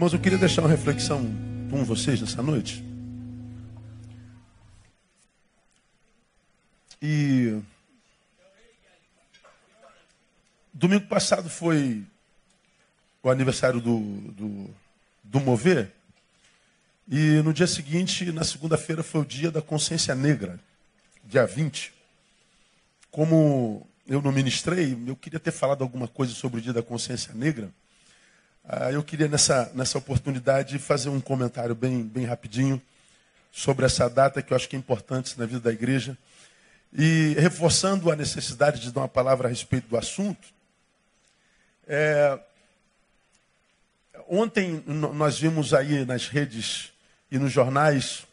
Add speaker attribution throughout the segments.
Speaker 1: Irmãos, eu queria deixar uma reflexão com vocês nessa noite. E domingo passado foi o aniversário do, do, do Mover. E no dia seguinte, na segunda-feira, foi o dia da consciência negra, dia 20. Como eu não ministrei, eu queria ter falado alguma coisa sobre o dia da consciência negra. Ah, eu queria, nessa, nessa oportunidade, fazer um comentário bem, bem rapidinho sobre essa data que eu acho que é importante na vida da igreja. E reforçando a necessidade de dar uma palavra a respeito do assunto, é, ontem nós vimos aí nas redes e nos jornais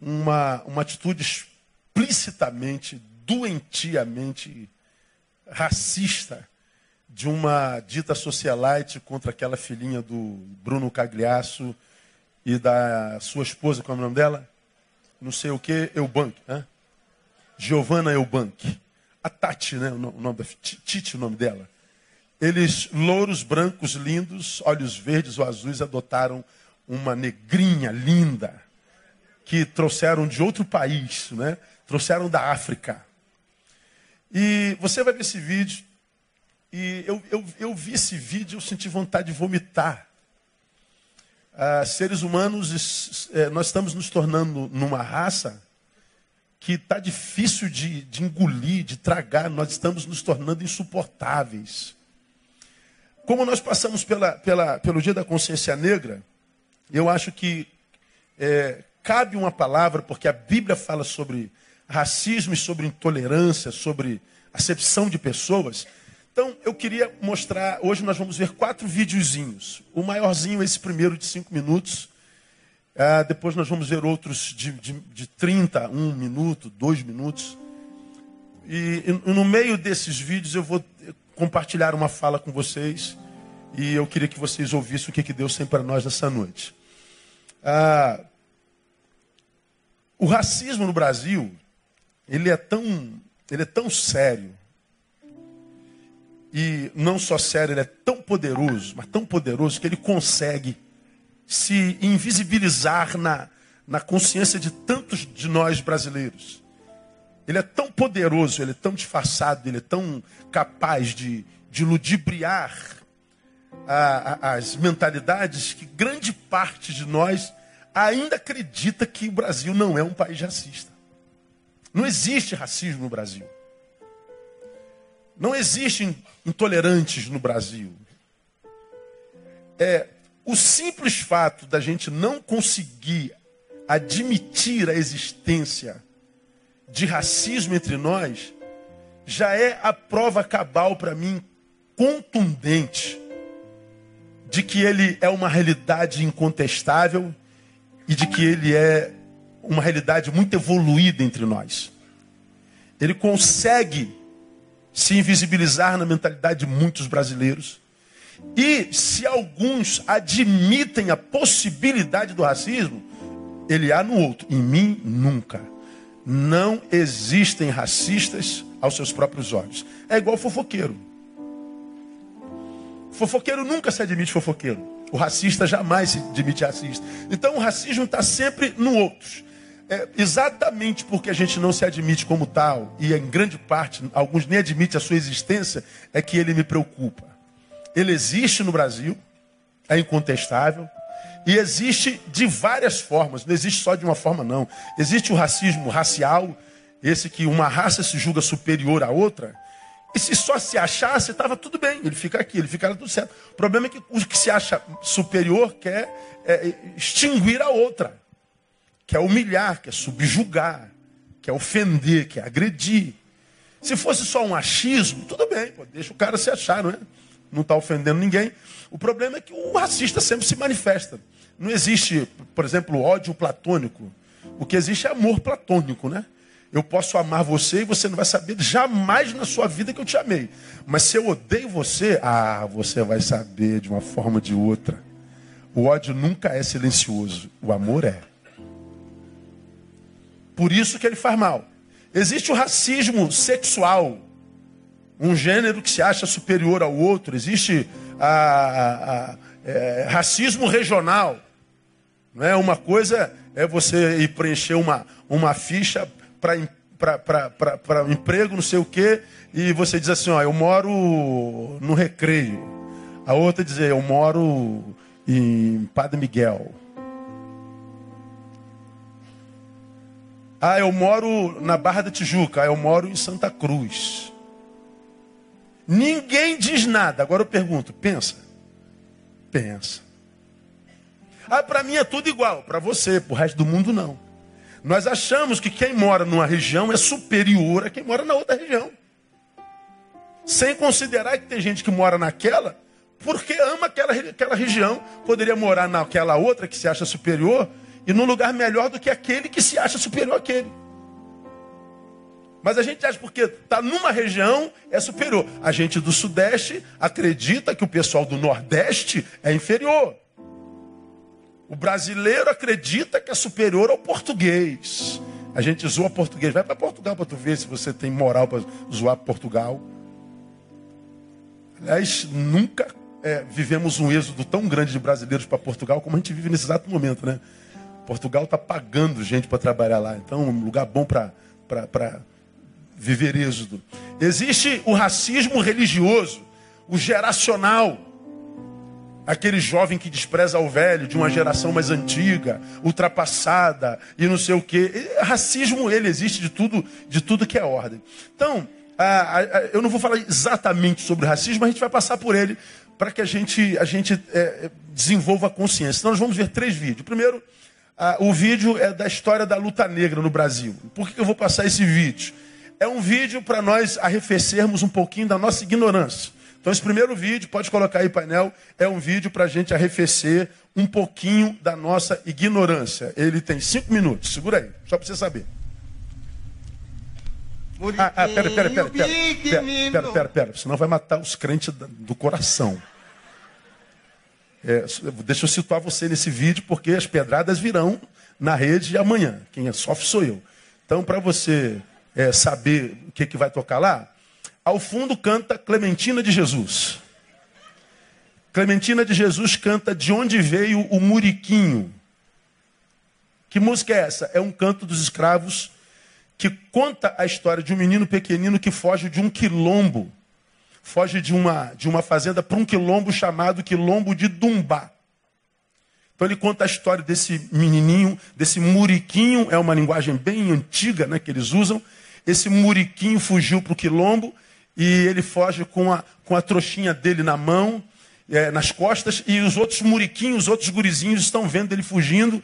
Speaker 1: uma, uma atitude explicitamente, doentiamente racista de uma dita socialite contra aquela filhinha do Bruno Cagliasso e da sua esposa, qual é o nome dela? Não sei o que, Eubank, né? Giovanna Eubank. A Tati, né? O nome da Titi, o nome dela. Eles, louros, brancos, lindos, olhos verdes ou azuis, adotaram uma negrinha linda que trouxeram de outro país, né? Trouxeram da África. E você vai ver esse vídeo. E eu, eu, eu vi esse vídeo, eu senti vontade de vomitar. Ah, seres humanos, eh, nós estamos nos tornando numa raça que está difícil de, de engolir, de tragar, nós estamos nos tornando insuportáveis. Como nós passamos pela, pela, pelo Dia da Consciência Negra, eu acho que é, cabe uma palavra, porque a Bíblia fala sobre racismo e sobre intolerância, sobre acepção de pessoas. Então, eu queria mostrar, hoje nós vamos ver quatro videozinhos. O maiorzinho é esse primeiro de cinco minutos, ah, depois nós vamos ver outros de, de, de 30, um minuto, dois minutos. E, e no meio desses vídeos eu vou compartilhar uma fala com vocês. E eu queria que vocês ouvissem o que, que Deus tem para nós nessa noite. Ah, o racismo no Brasil, ele é tão, ele é tão sério. E não só sério, ele é tão poderoso, mas tão poderoso que ele consegue se invisibilizar na, na consciência de tantos de nós brasileiros. Ele é tão poderoso, ele é tão disfarçado, ele é tão capaz de, de ludibriar a, a, as mentalidades que grande parte de nós ainda acredita que o Brasil não é um país racista. Não existe racismo no Brasil. Não existem intolerantes no Brasil. É, o simples fato da gente não conseguir admitir a existência de racismo entre nós já é a prova cabal para mim contundente de que ele é uma realidade incontestável e de que ele é uma realidade muito evoluída entre nós. Ele consegue se invisibilizar na mentalidade de muitos brasileiros e se alguns admitem a possibilidade do racismo, ele há no outro. Em mim, nunca. Não existem racistas aos seus próprios olhos. É igual fofoqueiro. Fofoqueiro nunca se admite fofoqueiro. O racista jamais se admite racista. Então o racismo está sempre no outro. É exatamente porque a gente não se admite como tal, e em grande parte alguns nem admitem a sua existência, é que ele me preocupa ele existe no Brasil, é incontestável, e existe de várias formas, não existe só de uma forma, não. Existe o racismo racial, esse que uma raça se julga superior à outra, e se só se achasse, estava tudo bem, ele fica aqui, ele fica tudo certo. O problema é que o que se acha superior quer é, extinguir a outra, quer humilhar, quer subjugar, quer ofender, quer agredir. Se fosse só um achismo, tudo bem, pô, deixa o cara se achar, não é? não está ofendendo ninguém. O problema é que o racista sempre se manifesta. Não existe, por exemplo, ódio platônico. O que existe é amor platônico, né? Eu posso amar você e você não vai saber jamais na sua vida que eu te amei. Mas se eu odeio você, ah, você vai saber de uma forma ou de outra. O ódio nunca é silencioso, o amor é. Por isso que ele faz mal. Existe o racismo sexual, um gênero que se acha superior ao outro. Existe a, a, a é, racismo regional. Não é uma coisa é você ir preencher uma, uma ficha para para emprego, não sei o quê, e você diz assim, ó, eu moro no recreio. A outra dizer, eu moro em Padre Miguel. Ah, eu moro na Barra da Tijuca. Ah, eu moro em Santa Cruz. Ninguém diz nada. Agora eu pergunto, pensa. Pensa. Ah, para mim é tudo igual. Para você, para o resto do mundo, não. Nós achamos que quem mora numa região é superior a quem mora na outra região. Sem considerar que tem gente que mora naquela porque ama aquela, aquela região, poderia morar naquela outra que se acha superior e num lugar melhor do que aquele que se acha superior àquele. Mas a gente acha porque está numa região é superior. A gente do Sudeste acredita que o pessoal do Nordeste é inferior. O brasileiro acredita que é superior ao português. A gente zoa português. Vai para Portugal para tu ver se você tem moral para zoar Portugal. Aliás, nunca é, vivemos um êxodo tão grande de brasileiros para Portugal como a gente vive nesse exato momento, né? Portugal está pagando gente para trabalhar lá. Então, um lugar bom para viver êxodo. Existe o racismo religioso, o geracional. Aquele jovem que despreza o velho, de uma geração mais antiga, ultrapassada e não sei o quê. Racismo, ele existe de tudo, de tudo que é ordem. Então, a, a, eu não vou falar exatamente sobre racismo, mas a gente vai passar por ele para que a gente, a gente é, desenvolva a consciência. Então, nós vamos ver três vídeos. Primeiro, o vídeo é da história da luta negra no Brasil. Por que eu vou passar esse vídeo? É um vídeo para nós arrefecermos um pouquinho da nossa ignorância. Então, esse primeiro vídeo, pode colocar aí painel, é um vídeo para a gente arrefecer um pouquinho da nossa ignorância. Ele tem cinco minutos, segura aí, só para você saber. Ah, ah, pera, pera, pera, pera, pera, pera, pera, pera, senão vai matar os crentes do coração. É, deixa eu situar você nesse vídeo, porque as pedradas virão na rede amanhã. Quem sofre sou eu. Então, para você é, saber o que, que vai tocar lá, ao fundo canta Clementina de Jesus. Clementina de Jesus canta De Onde Veio o Muriquinho. Que música é essa? É um canto dos escravos que conta a história de um menino pequenino que foge de um quilombo foge de uma, de uma fazenda para um quilombo chamado Quilombo de Dumbá. Então ele conta a história desse menininho, desse muriquinho, é uma linguagem bem antiga né, que eles usam. Esse muriquinho fugiu para o quilombo e ele foge com a, com a trouxinha dele na mão, é, nas costas, e os outros muriquinhos, os outros gurizinhos estão vendo ele fugindo,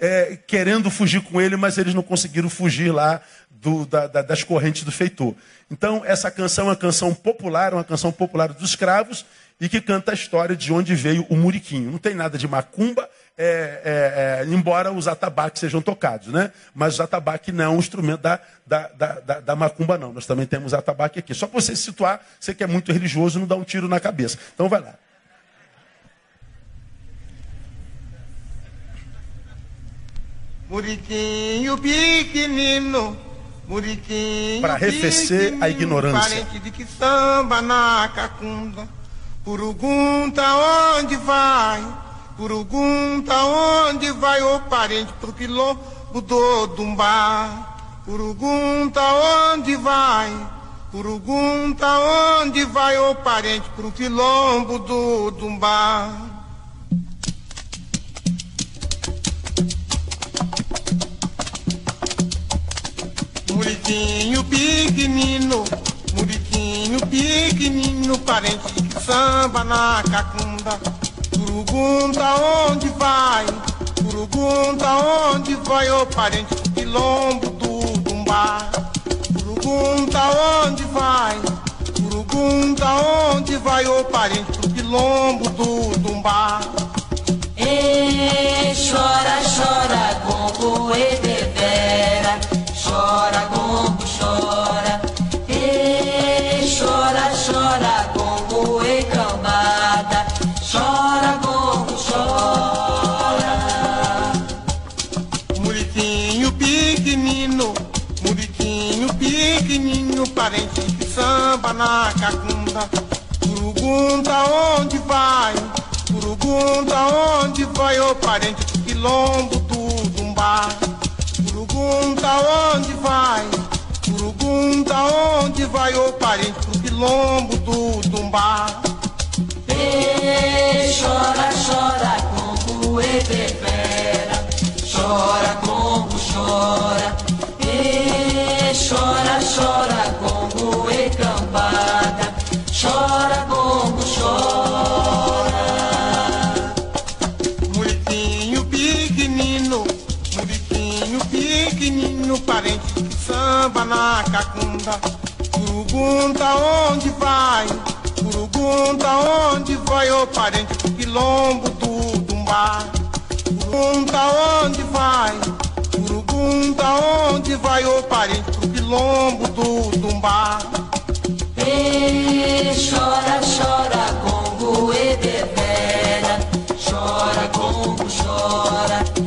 Speaker 1: é, querendo fugir com ele, mas eles não conseguiram fugir lá do, da, da, das correntes do feitor. Então, essa canção é uma canção popular, uma canção popular dos escravos, e que canta a história de onde veio o muriquinho. Não tem nada de macumba, é, é, é, embora os atabaques sejam tocados, né? Mas o atabaque não é um instrumento da, da, da, da, macumba, não. Nós também temos atabaque aqui. Só para você se situar, você que é muito religioso, não dá um tiro na cabeça. Então vai lá.
Speaker 2: Muriquinho pequenino
Speaker 1: para arrefecer a ignorância.
Speaker 2: Parente de que samba na cacunda. Purugunta onde vai? Purugunta onde vai o parente pro quilombo do Dumbá? Purugunta onde vai? Purugunta onde vai o parente pro quilombo do Dumbá? Muriquinho pequenino, Muriquinho pequenino, parente de samba na cacunda. Curugunta onde vai? Curugunta onde vai, ô parente do quilombo do Dumbá? Curugunta onde vai? Curugunta onde vai, ô parente do quilombo do Dumbá?
Speaker 3: E chora, chora, gongo e devera chora, gongo chora, e chora, chora, gongo e cambada, chora, gongo chora.
Speaker 2: Muriquinho pequenino, muriquinho pequenino, parente que samba na cacunda, Urugunta onde vai? Pergunta onde vai o parente do quilombo do Dumbá. Pergunta onde vai. Pergunta onde vai o parente do quilombo do Dumbá.
Speaker 3: Ei, chora, chora, Congo e bebera. Chora, Congo, chora. Ei, chora, chora, Congo e cambada. Chora,
Speaker 2: na cacunda. Pergunta onde vai, pergunta onde vai o parente do quilombo do Dumbá. Pergunta onde vai, pergunta onde vai o parente do quilombo do Dumbá.
Speaker 3: Ei, chora, chora, Congo e bebera. Chora, Congo, chora.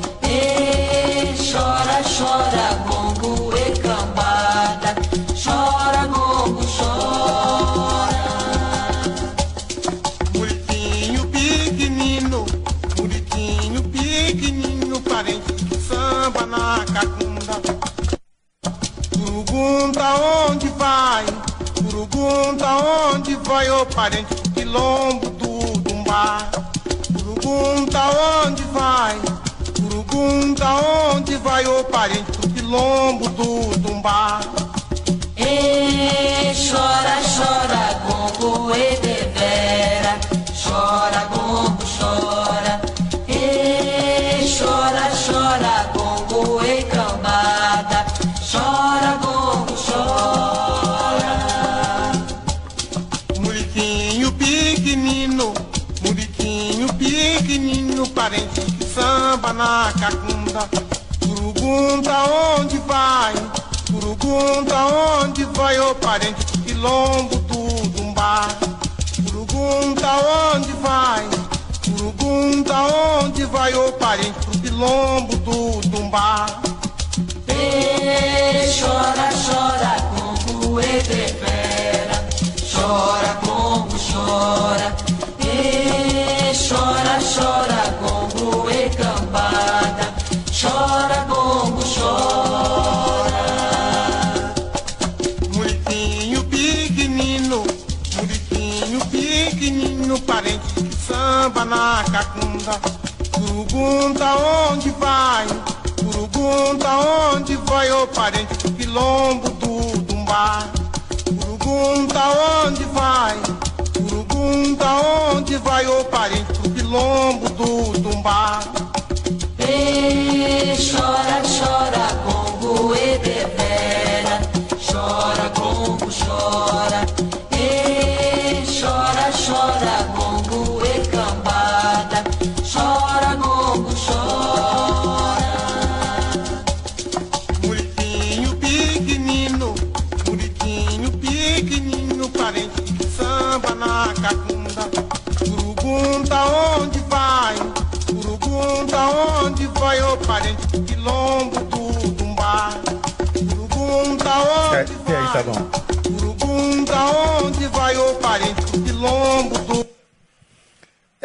Speaker 2: Pergunta onde vai, pergunta onde vai o parente do quilombo do Dumbá. Pergunta onde vai, pergunta onde vai o parente do quilombo do Dumbá.
Speaker 3: Ei, chora, chora, Congo e
Speaker 2: parente quilombo do Dumbá. Pergunta onde vai, pergunta onde vai o parente do quilombo do Dumbá.
Speaker 3: Ei, chora, chora, Congo e bebera. Chora, Congo, chora. Ei, chora, chora, Congo e
Speaker 2: Pergunta onde vai, pergunta onde vai o parente? Do quilombo do Dumbá. Pergunta onde vai, pergunta onde vai o parente? Do quilombo do Dumbá.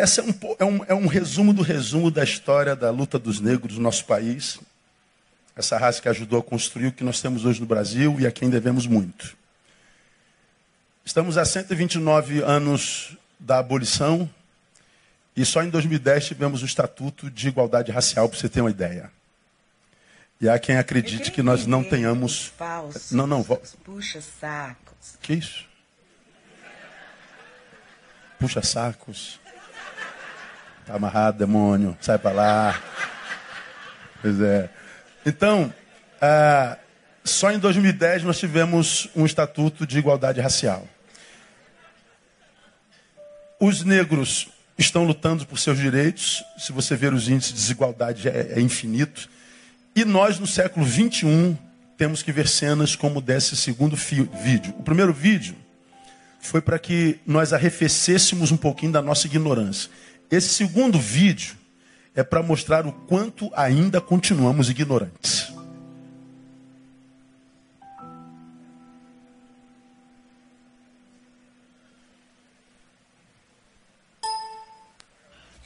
Speaker 1: Esse é um, é, um, é um resumo do resumo da história da luta dos negros no nosso país. Essa raça que ajudou a construir o que nós temos hoje no Brasil e a quem devemos muito. Estamos a 129 anos da abolição e só em 2010 tivemos o Estatuto de Igualdade Racial, para você ter uma ideia. E há quem acredite que nós não tenhamos.
Speaker 4: Falsos,
Speaker 1: Não, não, vo-
Speaker 4: Puxa sacos.
Speaker 1: Que isso? Puxa sacos. Tá amarrado, demônio. Sai pra lá. Pois é. Então, ah, só em 2010 nós tivemos um estatuto de igualdade racial. Os negros estão lutando por seus direitos. Se você ver os índices de desigualdade, é, é infinito. E nós, no século 21, temos que ver cenas como desse segundo vídeo. O primeiro vídeo foi para que nós arrefecêssemos um pouquinho da nossa ignorância. Esse segundo vídeo é para mostrar o quanto ainda continuamos ignorantes.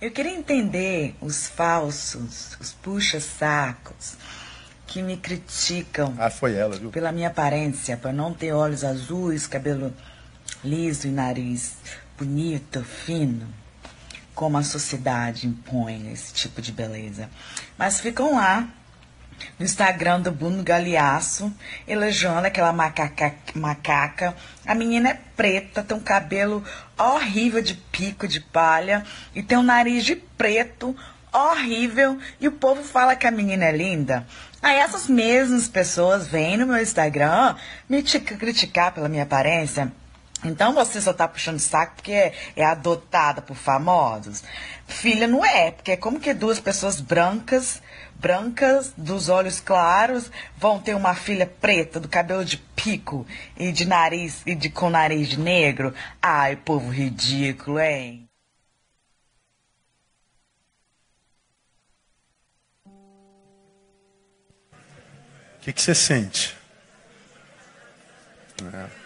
Speaker 4: Eu queria entender os falsos, os puxa-sacos que me criticam
Speaker 1: Ah, foi ela, viu?
Speaker 4: pela minha aparência, por não ter olhos azuis, cabelo liso e nariz bonito, fino, como a sociedade impõe esse tipo de beleza. Mas ficam lá no Instagram do Bruno Galeaço, elogiando aquela macaca, macaca. A menina é preta, tem um cabelo horrível de pico de palha e tem um nariz de preto horrível e o povo fala que a menina é linda. Aí essas mesmas pessoas vêm no meu Instagram me tic- criticar pela minha aparência. Então você só tá puxando saco porque é, é adotada por famosos? Filha, não é, porque é como que duas pessoas brancas, brancas, dos olhos claros, vão ter uma filha preta, do cabelo de pico e de nariz, e de com nariz negro? Ai, povo ridículo, hein?
Speaker 1: O que, que você sente? É.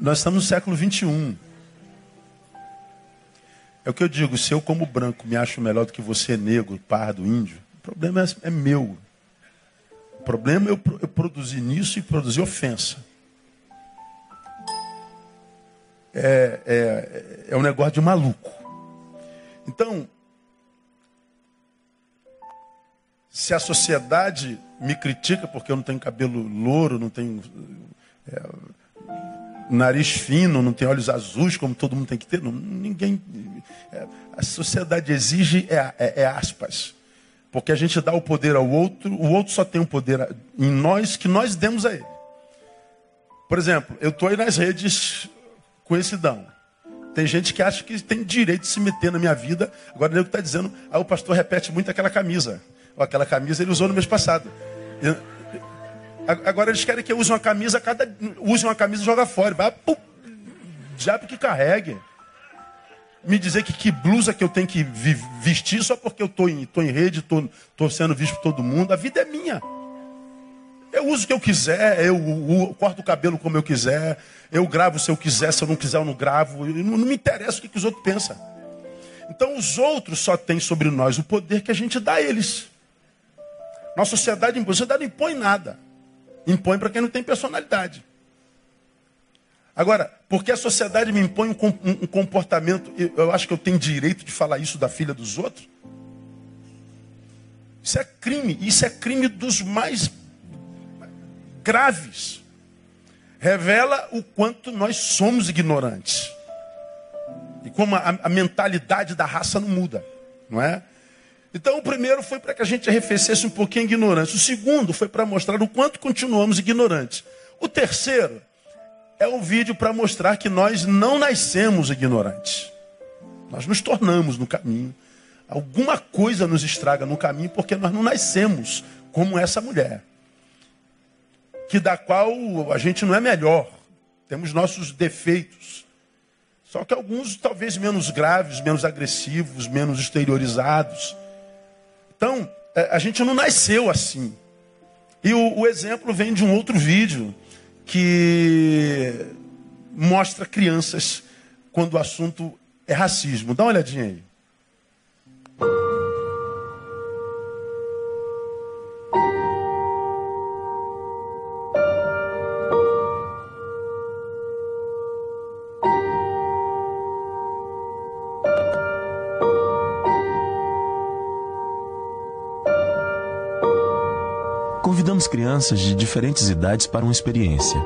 Speaker 1: Nós estamos no século 21. É o que eu digo, se eu como branco me acho melhor do que você negro, pardo, índio, o problema é, é meu. O problema é eu, eu produzir nisso e produzir ofensa. É, é, é um negócio de maluco. Então, se a sociedade me critica porque eu não tenho cabelo louro, não tenho é, nariz fino, não tenho olhos azuis, como todo mundo tem que ter, não- ninguém. é, a sociedade exige é, é- é aspas. Porque a gente dá o poder ao outro, o outro só tem um poder em nós que nós demos a ele. Por exemplo, eu estou aí nas redes conhecidão. Tem gente que acha que tem direito de se meter na minha vida. Agora ele está dizendo, aí o pastor repete muito aquela camisa. Ó, aquela camisa ele usou no mês passado. Eu- agora eles querem que eu use uma camisa, cada use uma camisa e joga fora. Vai, pum, diabo que carregue. Me dizer que que blusa que eu tenho que vestir só porque eu estou em, tô em rede, estou sendo visto por todo mundo. A vida é minha. Eu uso o que eu quiser, eu, eu corto o cabelo como eu quiser, eu gravo se eu quiser, se eu não quiser eu não gravo. Eu- Não, não me interessa o que, que os outros pensam. Então os outros só têm sobre nós o poder que a gente dá a eles. Nossa sociedade, a sociedade não impõe nada. Impõe para quem não tem personalidade. Agora, porque a sociedade me impõe um, com- comportamento, eu acho que eu tenho direito de falar isso da filha dos outros? Isso é crime. Isso é crime dos mais graves. Revela o quanto nós somos ignorantes. E como a, a mentalidade da raça não muda, não é? Então, o primeiro foi para que a gente arrefecesse um pouquinho a ignorância. O segundo foi para mostrar o quanto continuamos ignorantes. O terceiro é um vídeo para mostrar que nós não nascemos ignorantes. Nós nos tornamos no caminho. Alguma coisa nos estraga no caminho porque nós não nascemos como essa mulher. Que da qual a gente não é melhor. Temos nossos defeitos. Só que alguns talvez menos graves, menos agressivos, menos exteriorizados. Então, eh, a gente não nasceu assim. E o, o exemplo vem de um outro vídeo que mostra crianças quando o assunto é racismo. Dá uma olhadinha aí.
Speaker 5: Crianças de diferentes idades para uma experiência.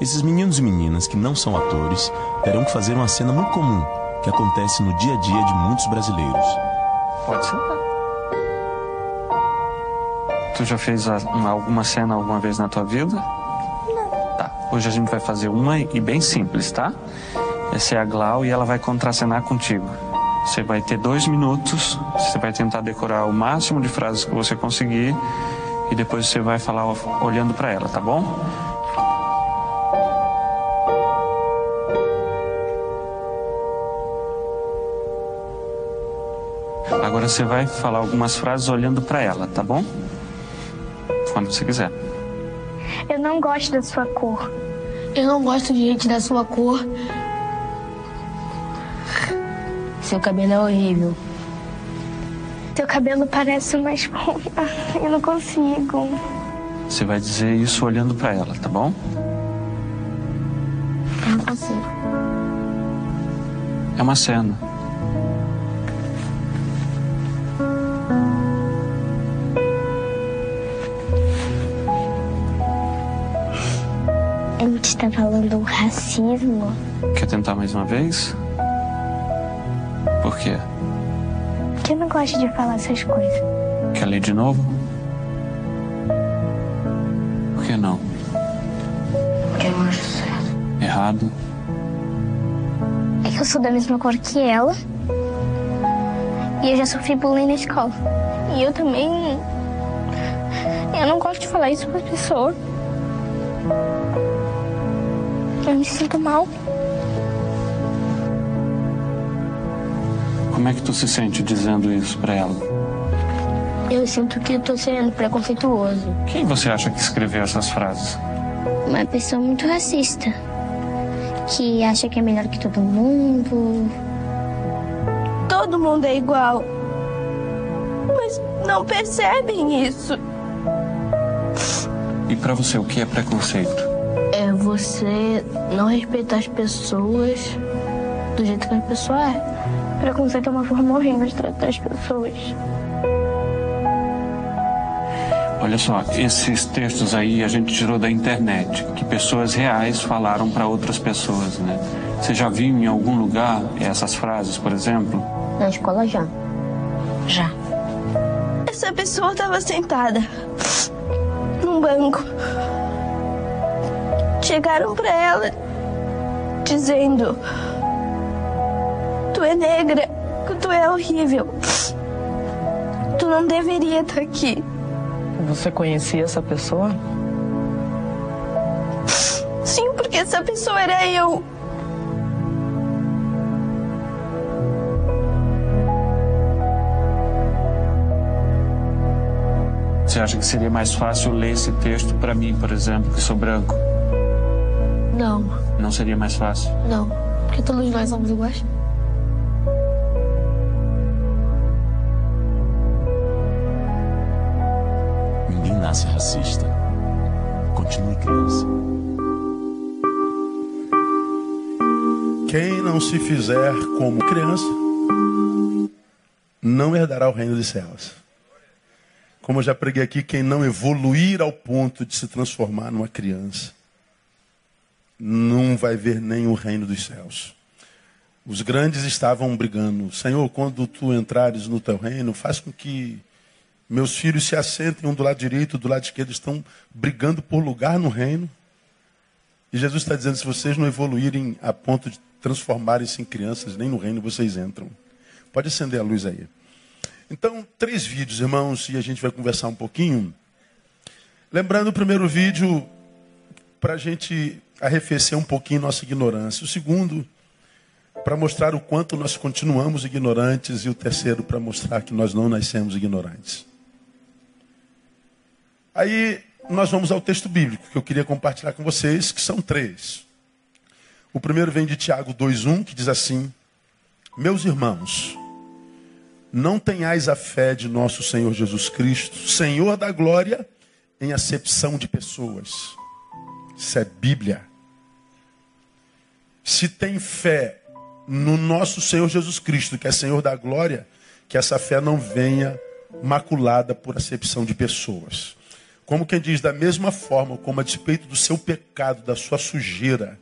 Speaker 5: Esses meninos e meninas que não são atores terão que fazer uma cena muito comum que acontece no dia a dia de muitos brasileiros.
Speaker 6: Pode sentar. Tu já fez alguma cena alguma vez na tua vida? Não. Tá. Hoje a gente vai fazer uma e bem simples, tá? Essa é a Glau e ela vai contracenar contigo. Você vai ter dois minutos, você vai tentar decorar o máximo de frases que você conseguir e depois você vai falar olhando para ela, tá bom? Agora você vai falar algumas frases olhando para ela, tá bom? Quando você quiser.
Speaker 7: Eu não gosto da sua cor. Eu não gosto de gente da sua cor. Seu cabelo é horrível.
Speaker 8: Cabelo parece uma esponja. Eu não consigo.
Speaker 6: Você vai dizer isso olhando pra ela, tá bom?
Speaker 7: Eu não consigo.
Speaker 6: É uma cena.
Speaker 8: A gente está falando racismo.
Speaker 6: Quer tentar mais uma vez? Por quê?
Speaker 8: Porque eu não gosto de falar essas coisas.
Speaker 6: Quer ler de novo? Por que não?
Speaker 7: Porque eu não acho certo.
Speaker 6: Errado?
Speaker 8: É que eu sou da mesma cor que ela. E eu já sofri bullying na escola. E eu também. Eu não gosto de falar isso para pessoa. Eu me sinto mal.
Speaker 6: Como é que tu se sente dizendo isso pra ela?
Speaker 7: Eu sinto que eu tô sendo preconceituoso.
Speaker 6: Quem você acha que escreveu essas frases?
Speaker 8: Uma pessoa muito racista. Que acha que é melhor que todo mundo.
Speaker 7: Todo mundo é igual. Mas não percebem isso.
Speaker 6: E pra você, o que é preconceito?
Speaker 7: É você não respeitar as pessoas do jeito que a pessoa é.
Speaker 8: Preconceito é uma forma horrível de tratar as pessoas.
Speaker 6: Olha só, esses textos aí a gente tirou da internet, que pessoas reais falaram pra outras pessoas, né? Você já viu em algum lugar essas frases, por exemplo?
Speaker 7: Na escola já.
Speaker 8: Já.
Speaker 7: Essa pessoa estava sentada num banco. Chegaram pra ela dizendo: Tu é negra, tu é horrível. Tu não deveria estar aqui.
Speaker 9: Você conhecia essa pessoa?
Speaker 7: Sim, porque essa pessoa era eu.
Speaker 6: Você acha que seria mais fácil ler esse texto pra mim, por exemplo, que sou branco?
Speaker 7: Não,
Speaker 6: Não seria mais fácil?
Speaker 7: não. Porque todos nós somos iguais.
Speaker 5: Nasce racista. Continue criança.
Speaker 1: Quem não se fizer como criança, não herdará o reino dos céus. Como eu já preguei aqui, quem não evoluir ao ponto de se transformar numa criança, não vai ver nem o reino dos céus. Os grandes estavam brigando. Senhor, quando tu entrares no teu reino, faz com que meus filhos se assentem um do lado direito, do lado esquerdo, estão brigando por lugar no reino. E Jesus está dizendo: se vocês não evoluírem a ponto de transformarem-se em crianças, nem no reino vocês entram. Pode acender a luz aí. Então, três vídeos, irmãos, e a gente vai conversar um pouquinho. Lembrando o primeiro vídeo, para a gente arrefecer um pouquinho nossa ignorância. O segundo, para mostrar o quanto nós continuamos ignorantes. E o terceiro, para mostrar que nós não nascemos ignorantes. Aí nós vamos ao texto bíblico que eu queria compartilhar com vocês, que são três. O primeiro vem de Tiago 2,1, que diz assim: Meus irmãos, não tenhais a fé de nosso Senhor Jesus Cristo, Senhor da glória, em acepção de pessoas. Isso é Bíblia. Se tem fé no nosso Senhor Jesus Cristo, que é Senhor da glória, que essa fé não venha maculada por acepção de pessoas. Como quem diz, da mesma forma como a despeito do seu pecado, da sua sujeira,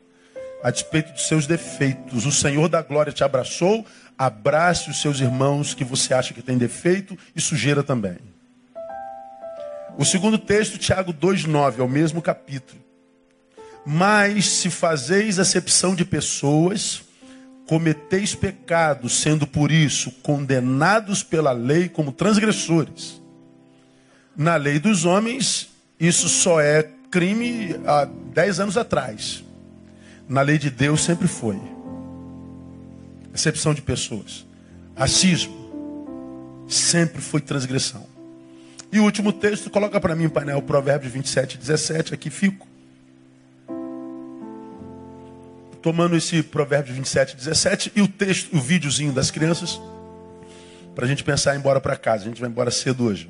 Speaker 1: a despeito dos seus defeitos, o Senhor da glória te abraçou, abrace os seus irmãos que você acha que tem defeito e sujeira também. O segundo texto, Tiago 2,9, é o mesmo capítulo. Mas se fazeis acepção de pessoas, cometeis pecado, sendo por isso condenados pela lei como transgressores. Na lei dos homens, isso só é crime há 10 anos atrás. Na lei de Deus sempre foi. Acepção de pessoas. Racismo sempre foi transgressão. E o último texto, coloca para mim, painel, Provérbios 27, 17, aqui fico. tomando esse Provérbios 27, 17 e o texto, o videozinho das crianças, para a gente pensar em ir embora para casa. A gente vai embora cedo hoje.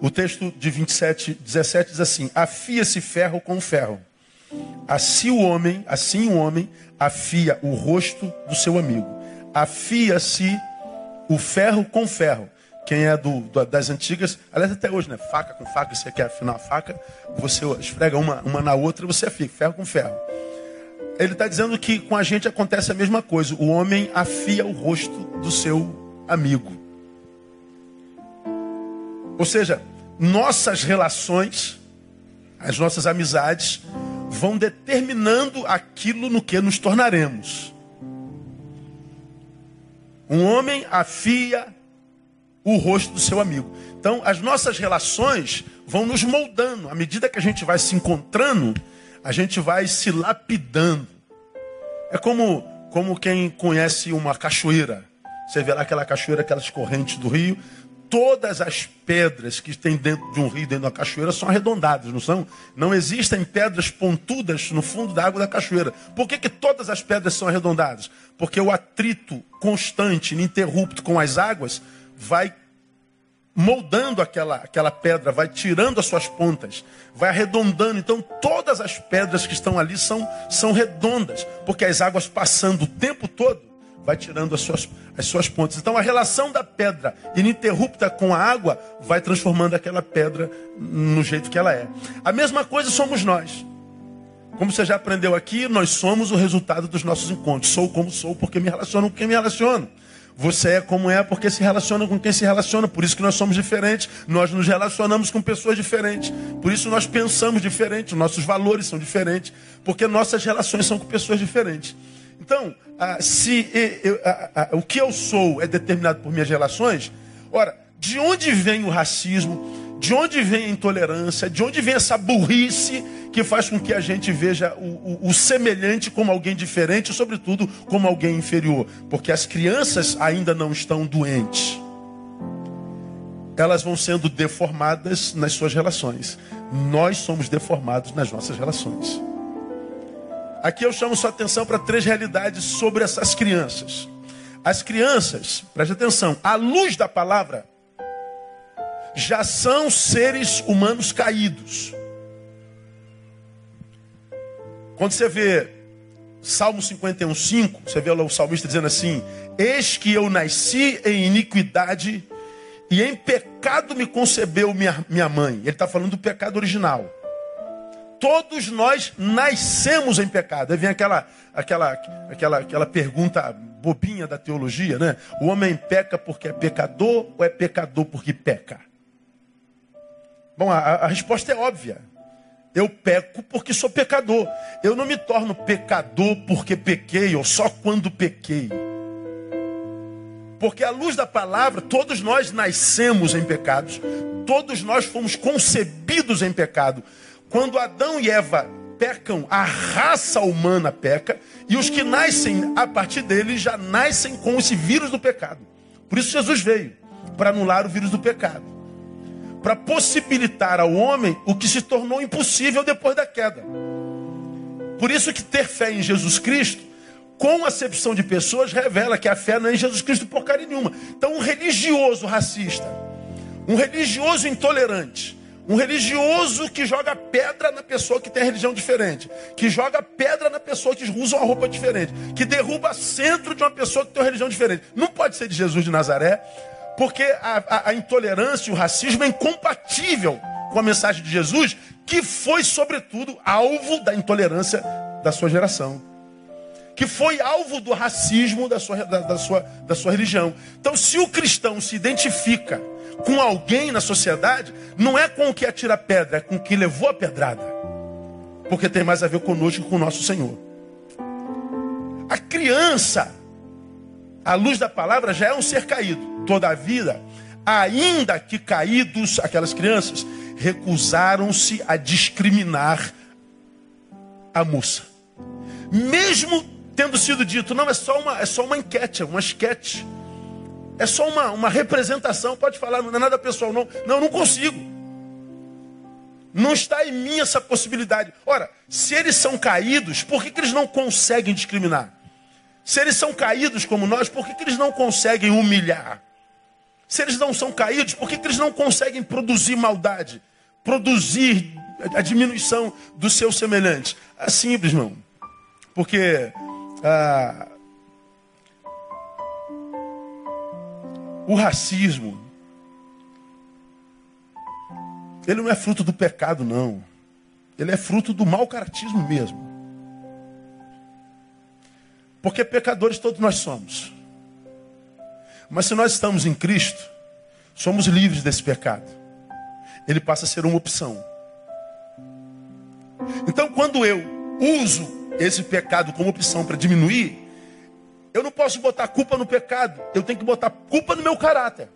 Speaker 1: O texto de 27, 17 diz assim: Afia-se ferro com ferro. Assim o homem, assim o homem afia o rosto do seu amigo. Afia-se o ferro com ferro. Quem é do, do, das antigas, aliás, até hoje, né? Faca com faca, você quer afinar a faca, você esfrega uma, uma na outra e você afia, ferro com ferro. Ele está dizendo que com a gente acontece a mesma coisa. O homem afia o rosto do seu amigo. Ou seja, nossas relações, as nossas amizades, vão determinando aquilo no que nos tornaremos. Um homem afia o rosto do seu amigo. Então, as nossas relações vão nos moldando. À medida que a gente vai se encontrando, a gente vai se lapidando. É como, como quem conhece uma cachoeira. Você vê lá aquela cachoeira, aquelas correntes do rio. Todas as pedras que tem dentro de um rio, dentro de cachoeira, são arredondadas, não são? Não existem pedras pontudas no fundo da água da cachoeira. Por que, que todas as pedras são arredondadas? Porque o atrito constante, ininterrupto com as águas, vai moldando aquela, aquela pedra, vai tirando as suas pontas, vai arredondando. Então, todas as pedras que estão ali são, são redondas, porque as águas passando o tempo todo, vai tirando as suas, as suas pontas. Então, a relação da pedra ininterrupta com a água vai transformando aquela pedra no jeito que ela é. A mesma coisa somos nós. Como você já aprendeu aqui, nós somos o resultado dos nossos encontros. Sou como sou porque me relaciono com quem me relaciono. Você é como é porque se relaciona com quem se relaciona. Por isso que nós somos diferentes. Nós nos relacionamos com pessoas diferentes. Por isso nós pensamos diferente. Nossos valores são diferentes. Porque nossas relações são com pessoas diferentes. Então, ah, se ah, ah, o que eu sou é determinado por minhas relações, ora, de onde vem o racismo? De onde vem a intolerância? De onde vem essa burrice que faz com que a gente veja o, o, o, semelhante como alguém diferente, sobretudo como alguém inferior? Porque as crianças ainda não estão doentes. Elas vão sendo deformadas nas suas relações. Nós somos deformados nas nossas relações. Aqui eu chamo sua atenção para três realidades sobre essas crianças. As crianças, preste atenção, à luz da palavra, já são seres humanos caídos. Quando você vê Salmo 51, 5, você vê o salmista dizendo assim: Eis que eu nasci em iniquidade e em pecado me concebeu minha, minha mãe. Ele está falando do pecado original. Todos nós nascemos em pecado. Aí vem aquela, aquela, aquela, aquela pergunta bobinha da teologia, né? O homem peca porque é pecador ou é pecador porque peca? Bom, a, a resposta é óbvia. Eu peco porque sou pecador. Eu não me torno pecador porque pequei ou só quando pequei. Porque à luz da palavra, todos nós nascemos em pecados, todos nós fomos concebidos em pecado. Quando Adão e Eva pecam, a raça humana peca, e os que nascem a partir dele já nascem com esse vírus do pecado. Por isso Jesus veio, para anular o vírus do pecado para possibilitar ao homem o que se tornou impossível depois da queda. Por isso que ter fé em Jesus Cristo, com acepção de pessoas, revela que a fé não é em Jesus Cristo porcaria nenhuma. Então, um religioso racista, um religioso intolerante, um religioso que joga pedra na pessoa que tem religião diferente, que joga pedra na pessoa que usa uma roupa diferente, que derruba centro de uma pessoa que tem uma religião diferente. Não pode ser de Jesus de Nazaré, porque a, a, a intolerância e o racismo é incompatível com a mensagem de Jesus, que foi, sobretudo, alvo da intolerância da sua geração. Que foi alvo do racismo da sua, da, da, sua, da sua religião. Então, se o cristão se identifica com alguém na sociedade, não é com o que atira pedra, é com o que levou a pedrada. Porque tem mais a ver conosco que com o nosso Senhor. A criança a luz da palavra já é um ser caído. Toda a vida, ainda que caídos, aquelas crianças recusaram-se a discriminar a moça. Mesmo tendo sido dito, não, é só uma, é só uma enquete, é uma esquete. É só uma, uma representação, pode falar, não é nada pessoal, não. Não, não consigo. Não está em mim essa possibilidade. Ora, se eles são caídos, por que, que eles não conseguem discriminar? Se eles são caídos como nós, por que, que eles não conseguem humilhar? Se eles não são caídos, por que, que eles não conseguem produzir maldade? Produzir a diminuição do seu semelhante? É simples, irmão. Porque ah, o racismo, ele não é fruto do pecado, não. Ele é fruto do mau caratismo mesmo. Porque pecadores todos nós somos. Mas se nós estamos em Cristo, somos livres desse pecado. Ele passa a ser uma opção. Então, quando eu uso esse pecado como opção para diminuir, eu não posso botar culpa no pecado, eu tenho que botar culpa no meu caráter.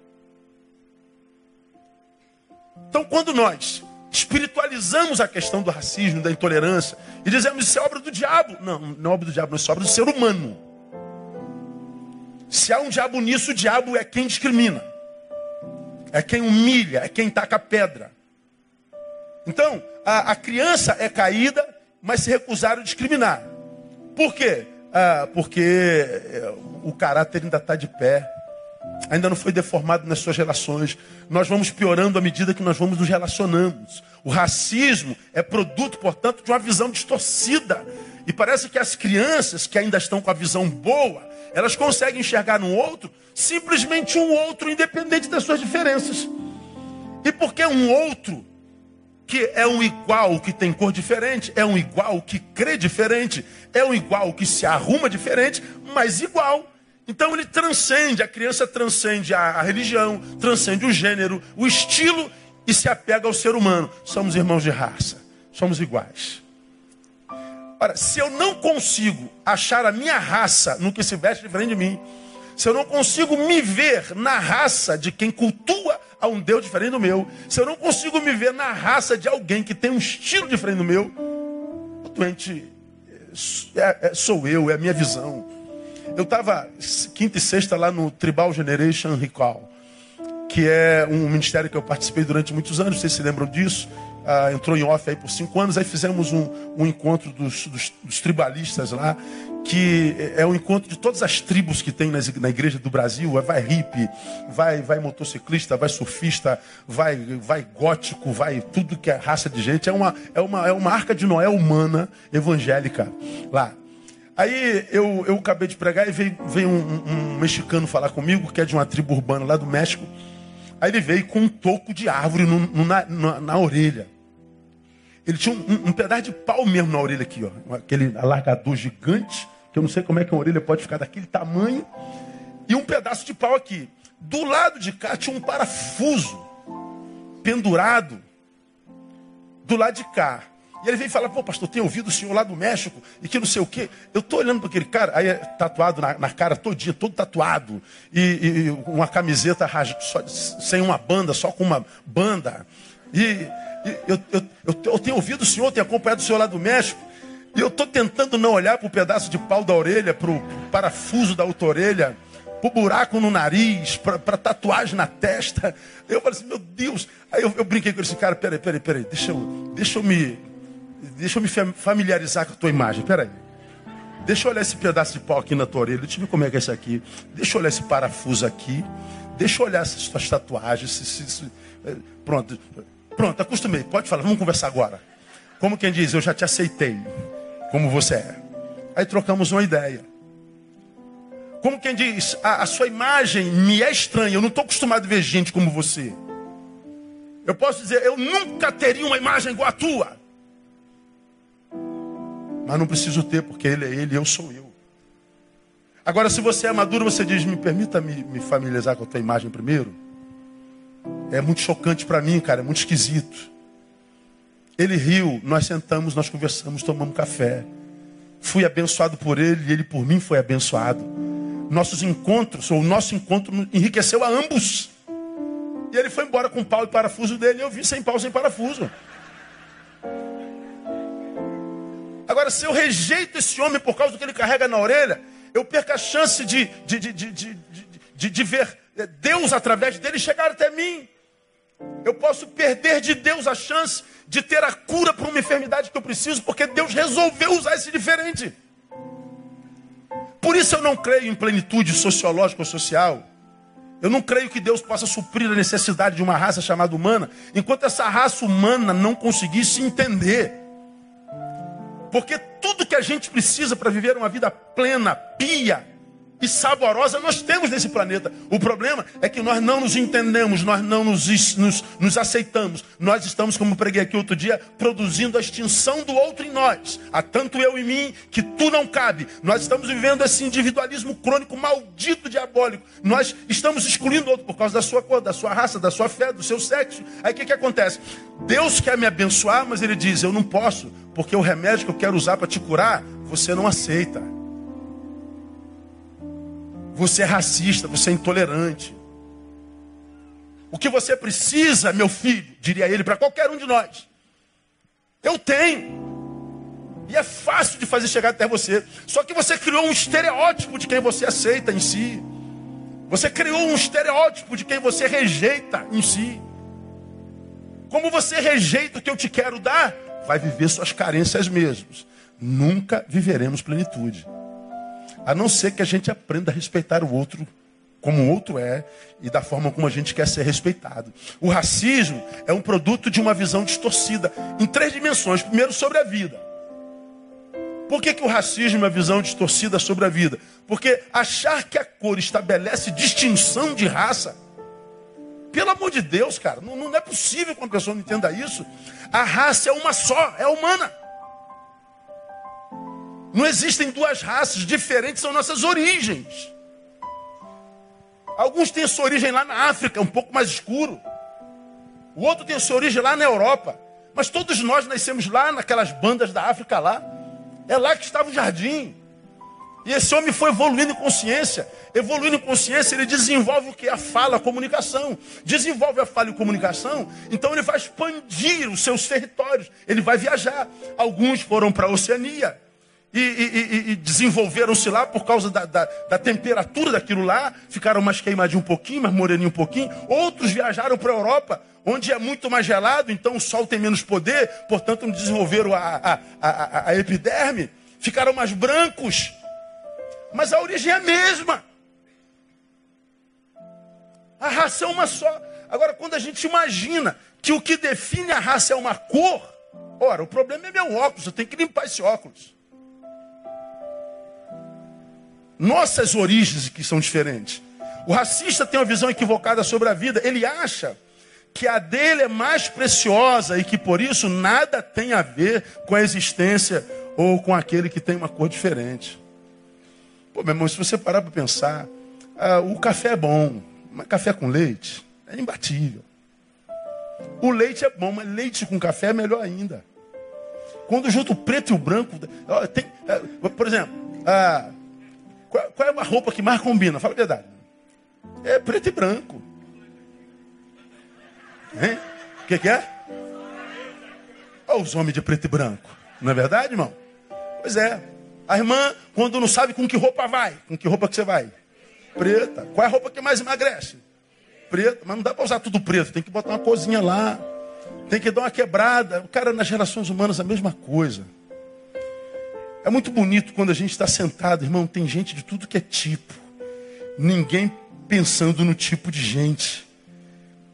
Speaker 1: Então, quando nós espiritualizamos a questão do racismo, da intolerância, e dizemos isso é obra do diabo, não, não é obra do diabo, não, isso é obra do ser humano. Se há um diabo nisso, o diabo é quem discrimina, é quem humilha, é quem taca pedra. Então, a, a criança é caída, mas se recusaram a discriminar. Por quê? Ah, porque eh, o caráter ainda está de pé, ainda não foi deformado nas suas relações. Nós vamos piorando à medida que nós vamos nos relacionamos. O racismo é produto, portanto, de uma visão distorcida. E parece que as crianças que ainda estão com a visão boa, elas conseguem enxergar no outro simplesmente um outro, independente das suas diferenças. E porque um outro que é um igual que tem cor diferente, é um igual que crê diferente, é um igual que se arruma diferente, mas igual. Então ele transcende, a criança transcende a, religião, transcende o gênero, o estilo e se apega ao ser humano. Somos irmãos de raça, somos iguais. Ora, se eu não consigo achar a minha raça no que se veste diferente de mim, se eu não consigo me ver na raça de quem cultua a um Deus diferente do meu, se eu não consigo me ver na raça de alguém que tem um estilo diferente do meu, o doente é, é, sou eu, é a minha visão. Eu estava quinta e sexta lá no Tribal Generation Recall, que é um ministério que eu participei durante muitos anos, vocês se lembram disso? Ah, entrou em off aí por cinco anos, aí fizemos um, um encontro dos, dos, dos tribalistas lá, que é o encontro de todas as tribos que tem na igreja do Brasil. Vai hippie, vai, vai motociclista, vai surfista, vai, vai gótico, vai tudo que é raça de gente. É uma, é uma, é uma arca de Noé humana, evangélica lá. Aí eu, eu acabei de pregar e veio, veio um, um, um mexicano falar comigo, que é de uma tribo urbana lá do México. Aí ele veio com um toco de árvore no, no, na, na, na orelha. Ele tinha um, um, pedaço de pau mesmo na orelha aqui, ó. Aquele alargador gigante que eu não sei como é que uma orelha pode ficar daquele tamanho, e um pedaço de pau aqui. Do lado de cá tinha um parafuso pendurado do lado de cá. E ele veio falar, pô, pastor, tem ouvido o senhor lá do México e que não sei o quê. Eu tô olhando para aquele cara, aí é tatuado na, na, cara todinha, todo tatuado. E, e uma camiseta só, sem uma banda, só com uma banda. E, e eu, eu, eu, eu, tenho ouvido o senhor, tenho acompanhado o senhor lá do México. E eu estou tentando não olhar para o pedaço de pau da orelha, para o parafuso da outra orelha, para o buraco no nariz, para tatuagem na testa. Eu falei assim, meu Deus. Aí eu, eu brinquei com esse cara, peraí, peraí, peraí, deixa eu, deixa eu me. Deixa eu me familiarizar com a tua imagem, peraí. Deixa eu olhar esse pedaço de pau aqui na tua orelha, deixa eu ver como é que é isso aqui. Deixa eu olhar esse parafuso aqui. Deixa eu olhar essas tuas tatuagens. Eh, pronto, pronto, acostumei. Pode falar, vamos conversar agora. Como quem diz, eu já te aceitei como você é. Aí trocamos uma ideia. Como quem diz, a, a sua imagem me é estranha, eu não estou acostumado a ver gente como você. Eu posso dizer, eu nunca teria uma imagem igual a tua. Mas não preciso ter, porque ele é ele, eu sou eu. Agora, se você é maduro, você diz, me permita me, me familiarizar com a tua imagem primeiro. É muito chocante para mim, cara, é muito esquisito. Ele riu, nós sentamos, nós conversamos, tomamos café. Fui abençoado por ele e ele por mim foi abençoado. Nossos encontros, ou o nosso encontro enriqueceu a ambos. E ele foi embora com pau e parafuso dele, e eu vim sem pau, sem parafuso. Agora, se eu rejeito esse homem por causa do que ele carrega na orelha, eu perco a chance de, de, de, de, de, de ver Deus através dele chegar até mim. Eu posso perder de Deus a chance de ter a cura para uma enfermidade que eu preciso, porque Deus resolveu usar esse diferente. Por isso eu não creio em plenitude sociológica ou social. Eu não creio que Deus possa suprir a necessidade de uma raça chamada humana, enquanto essa raça humana não conseguir se entender. Porque tudo que a gente precisa para viver uma vida plena, pia, e saborosa nós temos nesse planeta. O problema é que nós não nos entendemos, nós não nos, nos, nos, aceitamos. Nós estamos, como preguei aqui outro dia, produzindo a extinção do outro em nós. Há tanto eu em mim que tu não cabe. Nós estamos vivendo esse individualismo crônico maldito, diabólico. Nós estamos excluindo o outro por causa da sua cor, da sua raça, da sua fé, do seu sexo. Aí o que, que acontece? Deus quer me abençoar, mas ele diz: Eu não posso, porque o remédio que eu quero usar para te curar, você não aceita. Você é racista, você é intolerante. O que você precisa, meu filho, diria ele para qualquer um de nós, eu tenho. E é fácil de fazer chegar até você. Só que você criou um estereótipo de quem você aceita em si. Você criou um estereótipo de quem você rejeita em si. Como você rejeita o que eu te quero dar, vai viver suas carências mesmos. Nunca viveremos plenitude. A não ser que a gente aprenda a respeitar o outro como o outro é e da forma como a gente quer ser respeitado. O racismo é um produto de uma visão distorcida em três dimensões. Primeiro, sobre a vida. Por que, que o racismo é uma visão distorcida sobre a vida? Porque achar que a cor estabelece distinção de raça. Pelo amor de Deus, cara, não, não é possível que uma pessoa não entenda isso. A raça é uma só, é humana. Não existem duas raças, diferentes são nossas origens. Alguns têm sua origem lá na África, um pouco mais escuro. O outro tem sua origem lá na Europa. Mas todos nós nascemos lá naquelas bandas da África lá. É lá que estava o jardim. E esse homem foi evoluindo em consciência. Evoluindo em consciência, ele desenvolve o que? A fala, a comunicação. Desenvolve a fala e a comunicação, então ele vai expandir os seus territórios. Ele vai viajar. Alguns foram para a Oceania e, e, e desenvolveram-se lá por causa da, da, da, temperatura daquilo lá, ficaram mais queimadinhos um pouquinho, mais moreninho um pouquinho. Outros viajaram para a Europa, onde é muito mais gelado, então o sol tem menos poder, portanto não desenvolveram a, a, a, a epiderme, ficaram mais brancos. Mas a origem é a mesma. A raça é uma só. Agora, quando a gente imagina que o que define a raça é uma cor, ora, o problema é meu óculos, eu tenho que limpar esse óculos nossas origens que são diferentes. O racista tem uma visão equivocada sobre a vida. Ele acha que a dele é mais preciosa e que por isso nada tem a ver com a existência ou com aquele que tem uma cor diferente. Pô, meu irmão, se você parar para pensar, ah, o café é bom, mas café com leite é imbatível. O leite é bom, mas leite com café é melhor ainda. Quando junto o preto e o branco, tem, ah, por exemplo, ah, qual, qual, é a roupa que mais combina? Fala a verdade. É preto e branco. Hein? O que, que é? Olha os homens de preto e branco. Não é verdade, irmão? Pois é. A irmã, quando não sabe com que roupa vai, com que roupa que você vai? Preta. Qual é a roupa que mais emagrece? Preta. Mas não dá para usar tudo preto. Tem que botar uma cozinha lá. Tem que dar uma quebrada. O cara, nas relações humanas, a mesma coisa. É muito bonito quando a gente está sentado, irmão, tem gente de tudo que é tipo. Ninguém pensando no tipo de gente.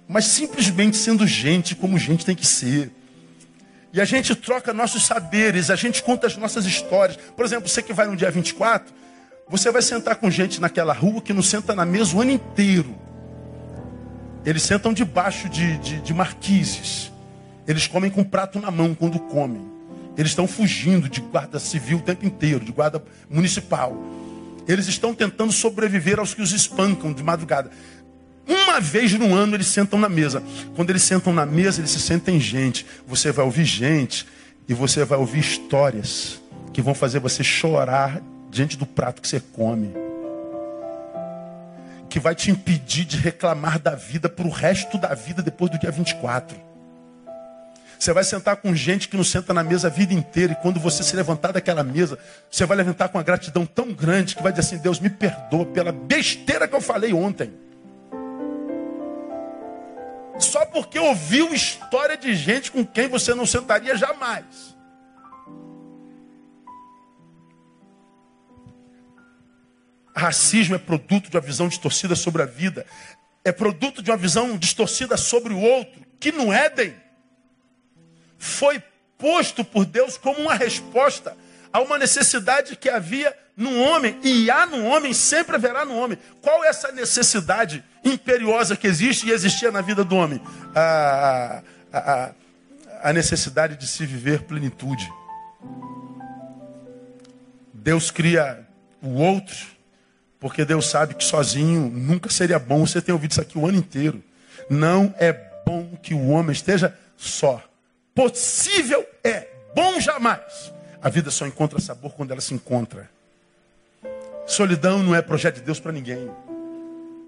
Speaker 1: Mas simplesmente sendo gente como gente tem que ser. E a gente troca nossos saberes, a gente conta as nossas histórias. Por exemplo, você que vai no dia 24, você vai sentar com gente naquela rua que não senta na mesa o ano inteiro. Eles sentam debaixo de, de, de marquises. Eles comem com prato na mão quando comem. Eles estão fugindo de guarda civil o tempo inteiro, de guarda municipal. Eles estão tentando sobreviver aos que os espancam de madrugada. Uma vez no ano eles sentam na mesa. Quando eles sentam na mesa, eles se sentem gente. Você vai ouvir gente e você vai ouvir histórias que vão fazer você chorar diante do prato que você come. Que vai te impedir de reclamar da vida para o resto da vida depois do dia 24. Você vai sentar com gente que não senta na mesa a vida inteira. E quando você se levantar daquela mesa, você vai levantar com uma gratidão tão grande que vai dizer assim: Deus me perdoa pela besteira que eu falei ontem. só porque ouviu história de gente com quem você não sentaria jamais. Racismo é produto de uma visão distorcida sobre a vida, é produto de uma visão distorcida sobre o outro, que no Éden foi posto por Deus como uma resposta a uma necessidade que havia no homem, e há no homem, sempre haverá no homem. Qual é essa necessidade imperiosa que existe e existia na vida do homem? A, a, a necessidade de se viver plenitude. Deus cria o outro, porque Deus sabe que sozinho nunca seria bom. Você tem ouvido isso aqui o ano inteiro. Não é bom que o homem esteja só. Possível é, bom jamais. A vida só encontra sabor quando ela se encontra. Solidão não é projeto de Deus para ninguém.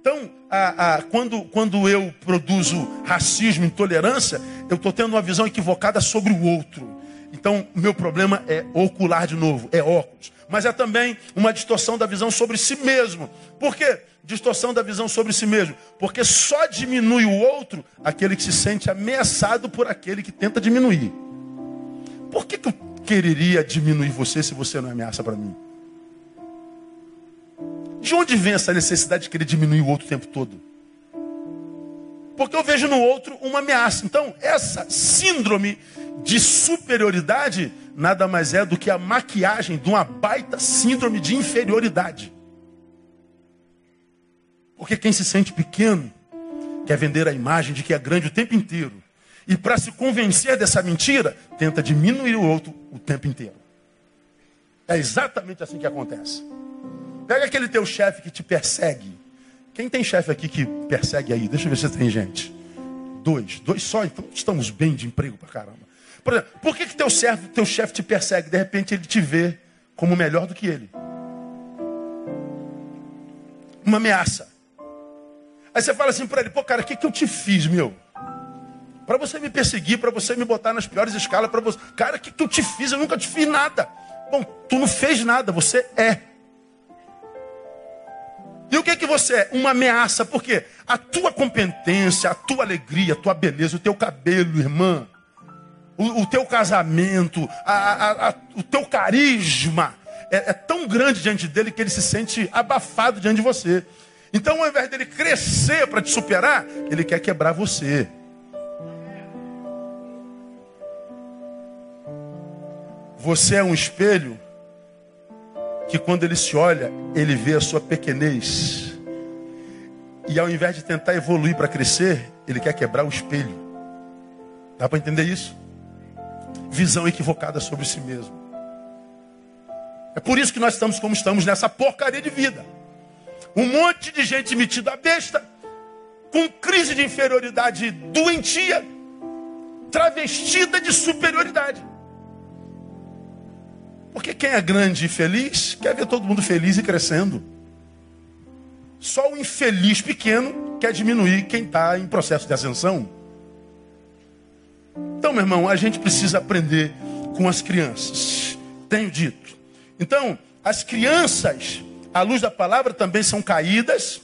Speaker 1: Então, a, a, quando, quando eu produzo racismo, intolerância, eu estou tendo uma visão equivocada sobre o outro. Então, meu problema é ocular de novo, é óculos. Mas é também uma distorção da visão sobre si mesmo. Por quê? Distorção da visão sobre si mesmo. Porque só diminui o outro aquele que se sente ameaçado por aquele que tenta diminuir. Por que, que eu quereria diminuir você se você não é ameaça para mim? De onde vem essa necessidade de querer diminuir o outro o tempo todo? Porque eu vejo no outro uma ameaça. Então, essa síndrome de superioridade nada mais é do que a maquiagem de uma baita síndrome de inferioridade. Porque quem se sente pequeno quer vender a imagem de que é grande o tempo inteiro. E para se convencer dessa mentira, tenta diminuir o outro o tempo inteiro. É exatamente assim que acontece. Pega aquele teu chefe que te persegue. Quem tem chefe aqui que persegue aí? Deixa eu ver se tem gente. Dois. Dois só, então estamos bem de emprego pra caramba. Por exemplo, por que, que teu, chefe, teu chefe te persegue? De repente ele te vê como melhor do que ele. Uma ameaça. Aí você fala assim para ele, pô, cara, o que, que eu te fiz, meu? Para você me perseguir, para você me botar nas piores escalas, para você. Cara, o que, que eu te fiz? Eu nunca te fiz nada. Bom, tu não fez nada, você é. E o que que você é? Uma ameaça, porque a tua competência, a tua alegria, a tua beleza, o teu cabelo, irmã, o, o teu casamento, a, a, a, o teu carisma é, é tão grande diante dele que ele se sente abafado diante de você. Então, ao invés dele crescer para te superar, ele quer quebrar você. Você é um espelho que quando ele se olha, ele vê a sua pequenez. E ao invés de tentar evoluir para crescer, ele quer quebrar o espelho. Dá para entender isso? Visão equivocada sobre si mesmo. É por isso que nós estamos como estamos nessa porcaria de vida. Um monte de gente metida a besta, com crise de inferioridade doentia, travestida de superioridade. Porque quem é grande e feliz quer ver todo mundo feliz e crescendo. Só o infeliz pequeno quer diminuir quem está em processo de ascensão. Então, meu irmão, a gente precisa aprender com as crianças. Tenho dito. Então, as crianças, à luz da palavra, também são caídas,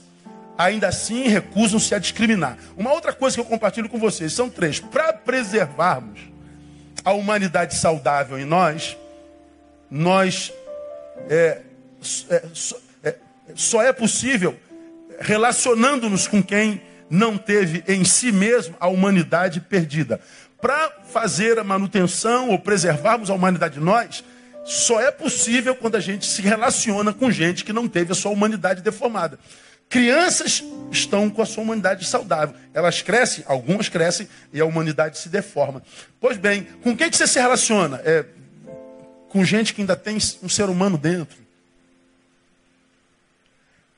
Speaker 1: ainda assim recusam-se a discriminar. Uma outra coisa que eu compartilho com vocês são três. Para preservarmos a humanidade saudável em nós, nós é, é, é, só é possível relacionando-nos com quem não teve em si mesmo a humanidade perdida. Para fazer a manutenção ou preservarmos a humanidade nós, só é possível quando a gente se relaciona com gente que não teve a sua humanidade deformada. Crianças estão com a sua humanidade saudável. Elas crescem, algumas crescem e a humanidade se deforma. Pois bem, com quem que você se relaciona? É, com gente que ainda tem um ser humano dentro.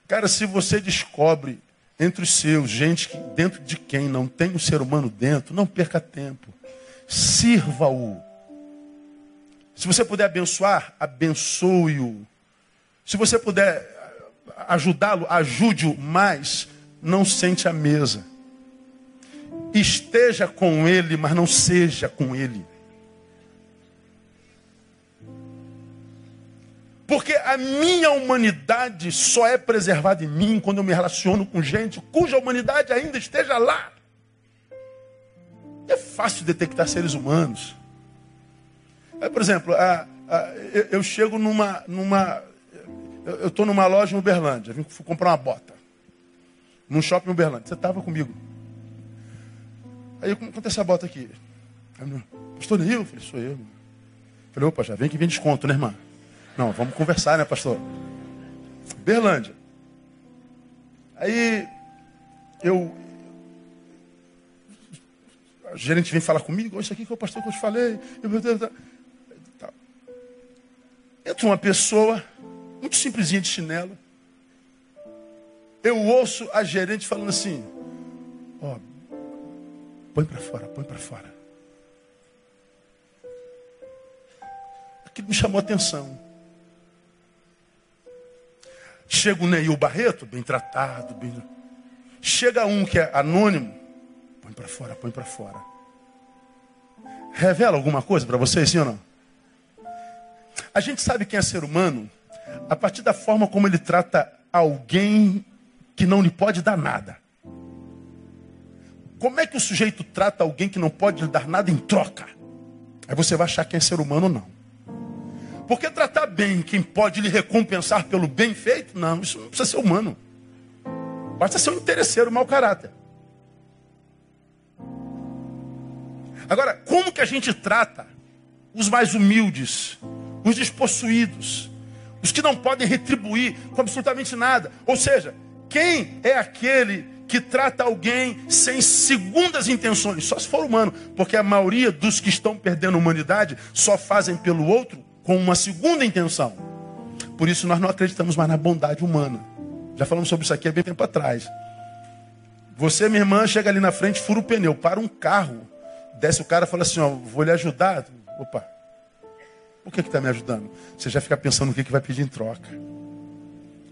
Speaker 1: Cara, se você descobre entre os seus gente que dentro de quem não tem um ser humano dentro, não perca tempo. Sirva-o. Se você puder abençoar, abençoe-o. Se você puder ajudá-lo, ajude-o, mas não sente a mesa. Esteja com ele, mas não seja com ele. Porque a minha humanidade só é preservada em mim quando eu me relaciono com gente cuja humanidade ainda esteja lá. fácil detectar seres humanos. Por exemplo, a, a, eu, eu chego numa. numa eu estou numa loja em Uberlândia, vim fui comprar uma bota. Num shopping em Uberlândia. Você estava comigo. Aí, quanto é essa bota aqui? Aí, pastor Neil? Eu falei, sou eu. Falei, opa, já vem que vem desconto, né, irmã? Não, vamos conversar, né, pastor? Berlândia. Aí eu. A gerente vem falar comigo, isso aqui que é o pastor que eu te falei. Eu, tá. Entra uma pessoa, muito simplesinha de chinelo. Eu ouço a gerente falando assim: Ó, oh, põe para fora, põe para fora. Aquilo me chamou a atenção. Chega o Neil Barreto, bem tratado, bem... Chega um que é anônimo, põe para fora, põe para fora. Revela alguma coisa para vocês, sim ou não? A gente sabe quem é ser humano a partir da forma como ele trata alguém que não lhe pode dar nada. Como é que o sujeito trata alguém que não pode lhe dar nada em troca? Aí você vai achar quem é ser humano ou não. Porque tratar bem quem pode lhe recompensar pelo bem feito, não, isso não precisa ser humano. Basta ser um interesseiro, um mau caráter. Agora, como que a gente trata os mais humildes, os despossuídos, os que não podem retribuir com absolutamente nada? Ou seja, quem é aquele que trata alguém sem segundas intenções? Só se for humano, porque a maioria dos que estão perdendo a humanidade só fazem pelo outro com uma segunda intenção. Por isso nós não acreditamos mais na bondade humana. Já falamos sobre isso aqui há bem tempo atrás. Você, minha irmã, chega ali na frente, fura o pneu, para um carro. Desce o cara e fala assim: ó, vou lhe ajudar. Opa, por que está me ajudando? Você já fica pensando no que, que vai pedir em troca.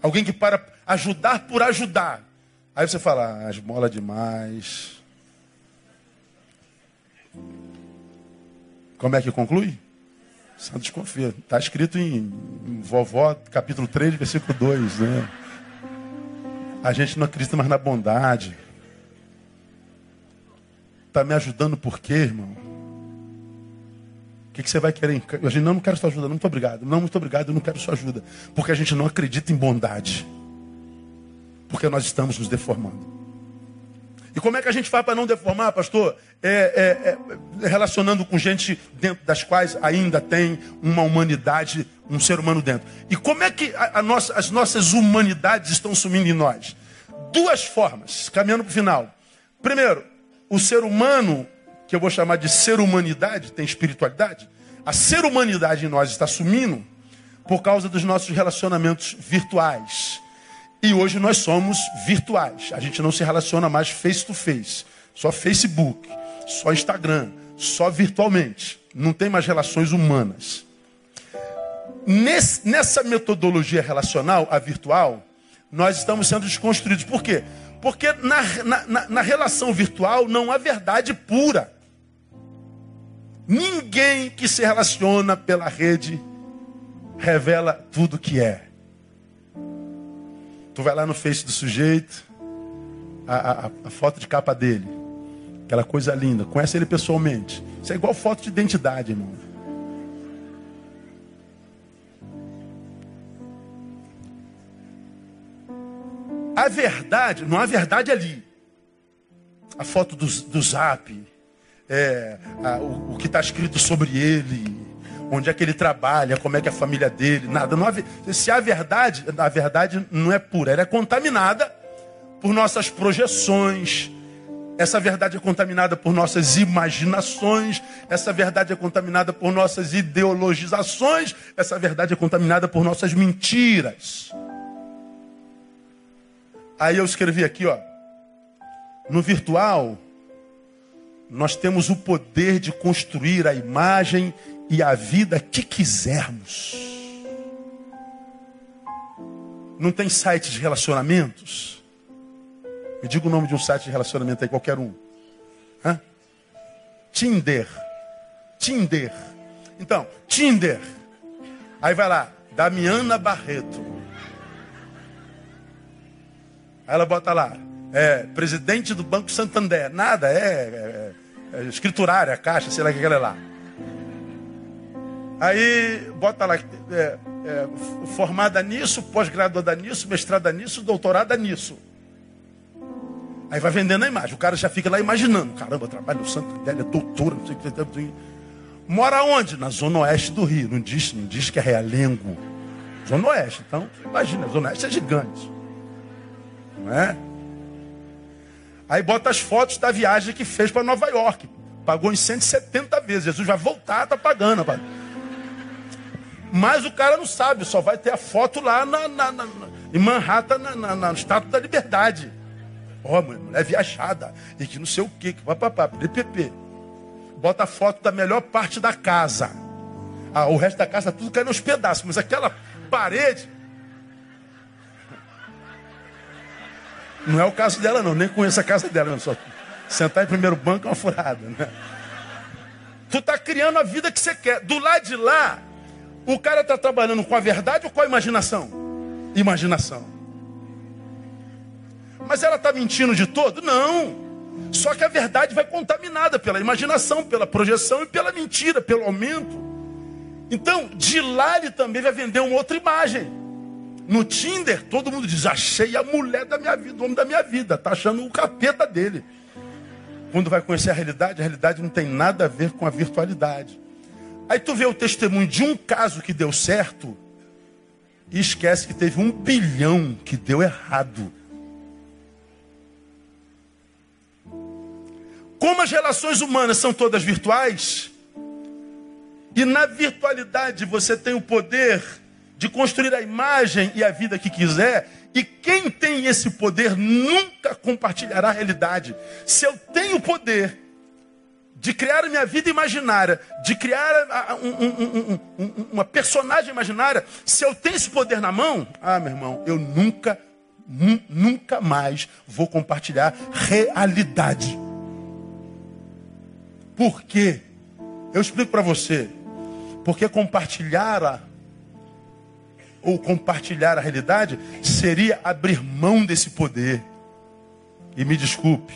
Speaker 1: Alguém que para ajudar por ajudar. Aí você fala: ah, esmola demais. Como é que conclui? Santo desconfia. Está escrito em, Vovó, capítulo 3, versículo 2, né? A gente não acredita mais na bondade. Está me ajudando por quê, irmão? O que, que você vai querer? A gente não, não quero sua ajuda, não, muito obrigado. Não, muito obrigado, eu não quero sua ajuda. Porque a gente não acredita em bondade. Porque nós estamos nos deformando. E como é que a gente faz para não deformar, pastor? É, é, é, relacionando com gente dentro das quais ainda tem uma humanidade, um ser humano dentro. E como é que a, a nossa, as nossas humanidades estão sumindo em nós? Duas formas, caminhando para o final. Primeiro, o ser humano, que eu vou chamar de ser humanidade, tem espiritualidade. A ser humanidade em nós está sumindo por causa dos nossos relacionamentos virtuais. E hoje nós somos virtuais. A gente não se relaciona mais face to face. Só Facebook, só Instagram, só virtualmente. Não tem mais relações humanas. Nesse, nessa metodologia relacional, a virtual, nós estamos sendo desconstruídos. Por quê? Porque na, na, na relação virtual não há verdade pura. Ninguém que se relaciona pela rede revela tudo que é. Tu vai lá no Face do sujeito, a, a, a foto de capa dele, aquela coisa linda, conhece ele pessoalmente. Isso é igual foto de identidade, irmão. A verdade, não há verdade ali. A foto do, do zap, é, a, o, o que está escrito sobre ele, onde é que ele trabalha, como é que é a família dele, nada. Não há, se há verdade, a verdade não é pura, ela é contaminada por nossas projeções. Essa verdade é contaminada por nossas imaginações, essa verdade é contaminada por nossas ideologizações, essa verdade é contaminada por nossas mentiras. Aí eu escrevi aqui, ó. No virtual, nós temos o poder de construir a imagem e a vida que quisermos. Não tem site de relacionamentos? Me diga o nome de um site de relacionamento aí, qualquer um. Hã? Tinder. Tinder. Então, Tinder. Aí vai lá, Damiana Barreto. Aí ela bota lá, é, presidente do Banco Santander. Nada, é, é é, escriturária, caixa, sei lá o que ela é lá. Aí bota lá, é, é, formada nisso, pós-graduada nisso, mestrada nisso, doutorada nisso. Aí vai vendendo a imagem. O cara já fica lá imaginando. Caramba, trabalho no Santo é doutora, não sei o que. Mora onde? Na zona oeste do Rio. Não diz, não diz que é Realengo. Zona oeste. Então, imagina, a zona oeste é gigante. Não é? Aí bota as fotos da viagem que fez para Nova York. Pagou em 170 vezes. Jesus vai voltar, tá pagando. Rapaz. Mas o cara não sabe, só vai ter a foto lá na, na, na, em Manhattan, na, na, na Estátua da Liberdade. Ó, oh, mulher viajada, e que não sei o que, que papapá, PPP. Bota a foto da melhor parte da casa. Ah, o resto da casa tudo cai nos pedaços, mas aquela parede. Não é o caso dela, não, nem conheço a casa dela, só sentar em primeiro banco é uma furada, né? Tu tá criando a vida que você quer. Do lado de lá, o cara está trabalhando com a verdade ou com a imaginação? Imaginação. Mas ela está mentindo de todo? Não. Só que a verdade vai contaminada pela imaginação, pela projeção e pela mentira, pelo aumento. Então, de lá ele também vai vender uma outra imagem. No Tinder, todo mundo diz: achei a mulher da minha vida, o homem da minha vida. Está achando o capeta dele. Quando vai conhecer a realidade, a realidade não tem nada a ver com a virtualidade. Aí tu vê o testemunho de um caso que deu certo e esquece que teve um bilhão que deu errado. Como as relações humanas são todas virtuais, e na virtualidade você tem o poder de construir a imagem e a vida que quiser, e quem tem esse poder nunca compartilhará a realidade. Se eu tenho poder de criar a minha vida imaginária, de criar um, um, um, uma personagem imaginária, se eu tenho esse poder na mão, ah, meu irmão, eu nunca, nunca mais vou compartilhar realidade. Por quê? Eu explico para você. Porque compartilhar a, ou compartilhar a realidade seria abrir mão desse poder. E me desculpe,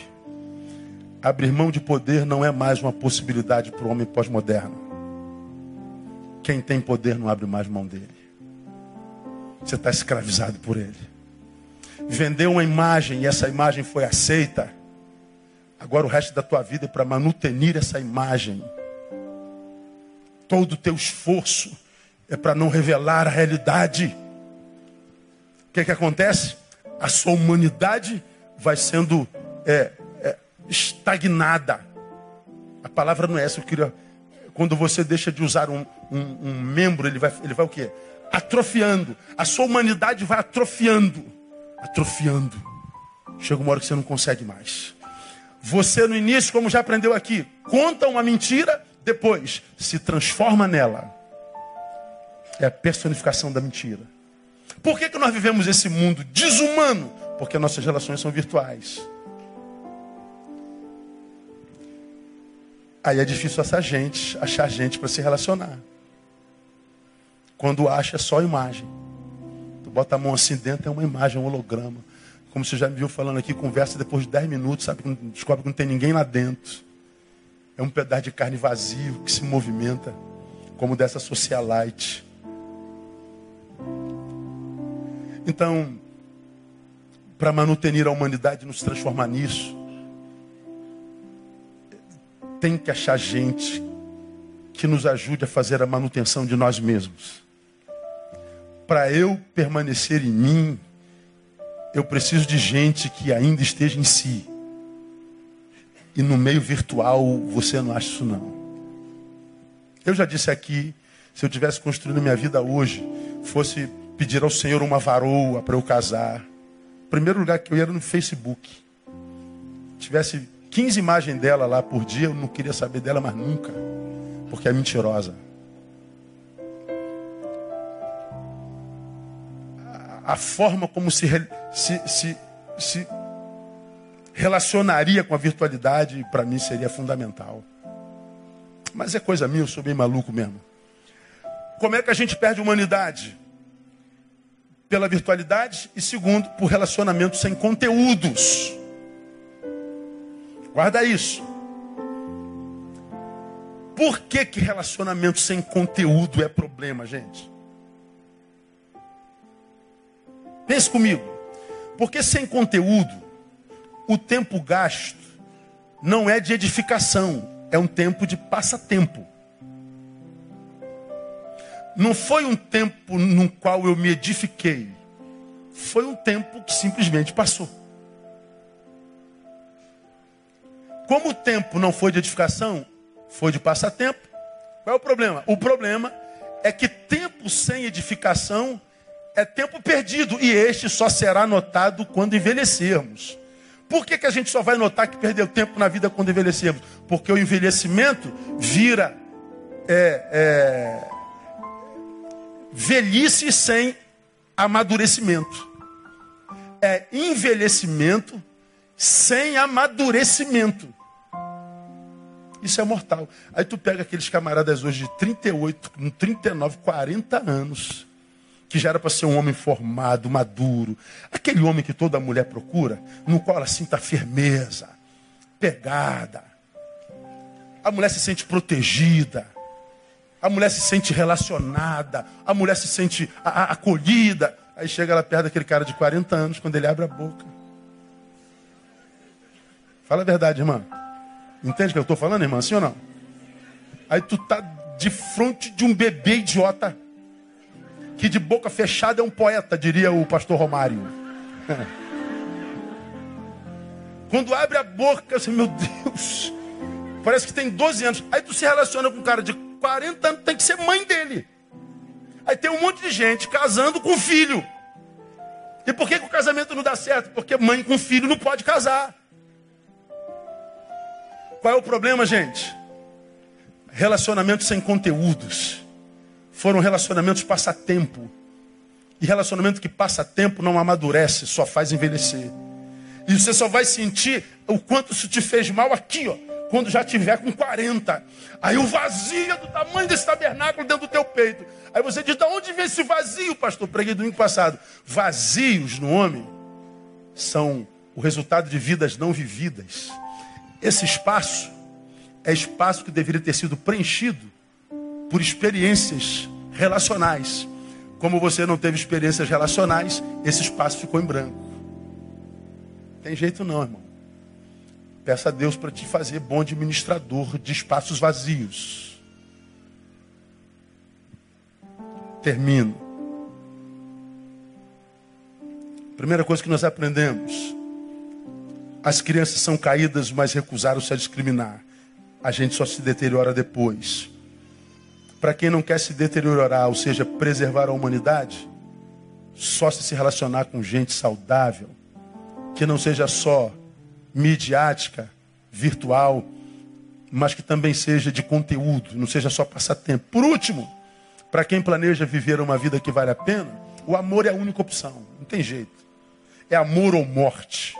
Speaker 1: Abrir mão de poder não é mais uma possibilidade para o homem pós-moderno. Quem tem poder não abre mais mão dele. Você está escravizado por ele. Vendeu uma imagem e essa imagem foi aceita. Agora o resto da tua vida é para manutenir essa imagem. Todo o teu esforço é para não revelar a realidade. O que, que acontece? A sua humanidade vai sendo é, estagnada. A palavra não é essa, eu queria. Quando você deixa de usar um, um, um membro, ele vai, ele vai o quê? Atrofiando. A sua humanidade vai atrofiando. Atrofiando. Chega uma hora que você não consegue mais. Você no início, como já aprendeu aqui, conta uma mentira, depois se transforma nela. É a personificação da mentira. Por que, que nós vivemos esse mundo desumano? Porque nossas relações são virtuais. Aí é difícil achar gente, achar gente para se relacionar. Quando acha é só imagem. Tu bota a mão assim dentro, é uma imagem, um holograma. Como você já me viu falando aqui, conversa depois de 10 minutos, sabe? Descobre que não tem ninguém lá dentro. É um pedaço de carne vazio que se movimenta, como dessa socialite. Então, para manutenir a humanidade, nos transformar nisso, tem que achar gente que nos ajude a fazer a manutenção de nós mesmos. Para eu permanecer em mim, eu preciso de gente que ainda esteja em si. E no meio virtual você não acha isso não. Eu já disse aqui, se eu tivesse construindo minha vida hoje, fosse pedir ao Senhor uma varoa para eu casar. primeiro lugar que eu ia era no Facebook. Tivesse 15 imagens dela lá por dia, eu não queria saber dela mais nunca, porque é mentirosa. A, forma como se, se, se, se relacionaria com a virtualidade, para mim, seria fundamental. Mas é coisa minha, eu sou bem maluco mesmo. Como é que a gente perde humanidade? Pela virtualidade e, segundo, por relacionamentos sem conteúdos. Guarda isso. Por que, que relacionamento sem conteúdo é problema, gente? Pense comigo. Porque sem conteúdo, o tempo gasto não é de edificação, é um tempo de passatempo. Não foi um tempo no qual eu me edifiquei, foi um tempo que simplesmente passou. Como o tempo não foi de edificação, foi de passatempo. Qual é o problema? O problema é que tempo sem edificação é tempo perdido e este só será notado quando envelhecermos. Por que, que a gente só vai notar que perdeu tempo na vida quando envelhecermos? Porque o envelhecimento vira é, é, velhice sem amadurecimento. É envelhecimento sem amadurecimento. Isso é mortal. Aí tu pega aqueles camaradas hoje de 38, 39, 40 anos, que já era para ser um homem formado, maduro, aquele homem que toda mulher procura, no qual ela sinta firmeza, pegada. A mulher se sente protegida, a mulher se sente relacionada, a mulher se sente acolhida. Aí chega ela perto daquele cara de 40 anos, quando ele abre a boca. Fala a verdade, irmã. Entende o que eu estou falando, irmã? Sim ou não? Aí tu tá de frente de um bebê idiota. Que de boca fechada é um poeta, diria o pastor Romário. Quando abre a boca, assim, meu Deus, parece que tem 12 anos. Aí tu se relaciona com um cara de 40 anos, tem que ser mãe dele. Aí tem um monte de gente casando com filho. E por que, que o casamento não dá certo? Porque mãe com filho não pode casar. Qual é o problema, gente? Relacionamentos sem conteúdos. Foram relacionamentos passatempo. E relacionamento que passa tempo não amadurece, só faz envelhecer. E você só vai sentir o quanto isso te fez mal aqui, ó, quando já tiver com 40. Aí o vazio do tamanho desse tabernáculo dentro do teu peito. Aí você diz: "De onde vem esse vazio, pastor?" Preguei domingo passado. Vazios no homem são o resultado de vidas não vividas. Esse espaço é espaço que deveria ter sido preenchido por experiências relacionais. Como você não teve experiências relacionais, esse espaço ficou em branco. Tem jeito não, irmão. Peça a Deus para te fazer bom administrador de espaços vazios. Termino. Primeira coisa que nós aprendemos as crianças são caídas, mas recusaram-se a discriminar. A gente só se deteriora depois. Para quem não quer se deteriorar, ou seja, preservar a humanidade, só se se relacionar com gente saudável, que não seja só midiática, virtual, mas que também seja de conteúdo, não seja só passatempo. Por último, para quem planeja viver uma vida que vale a pena, o amor é a única opção, não tem jeito. É amor ou morte.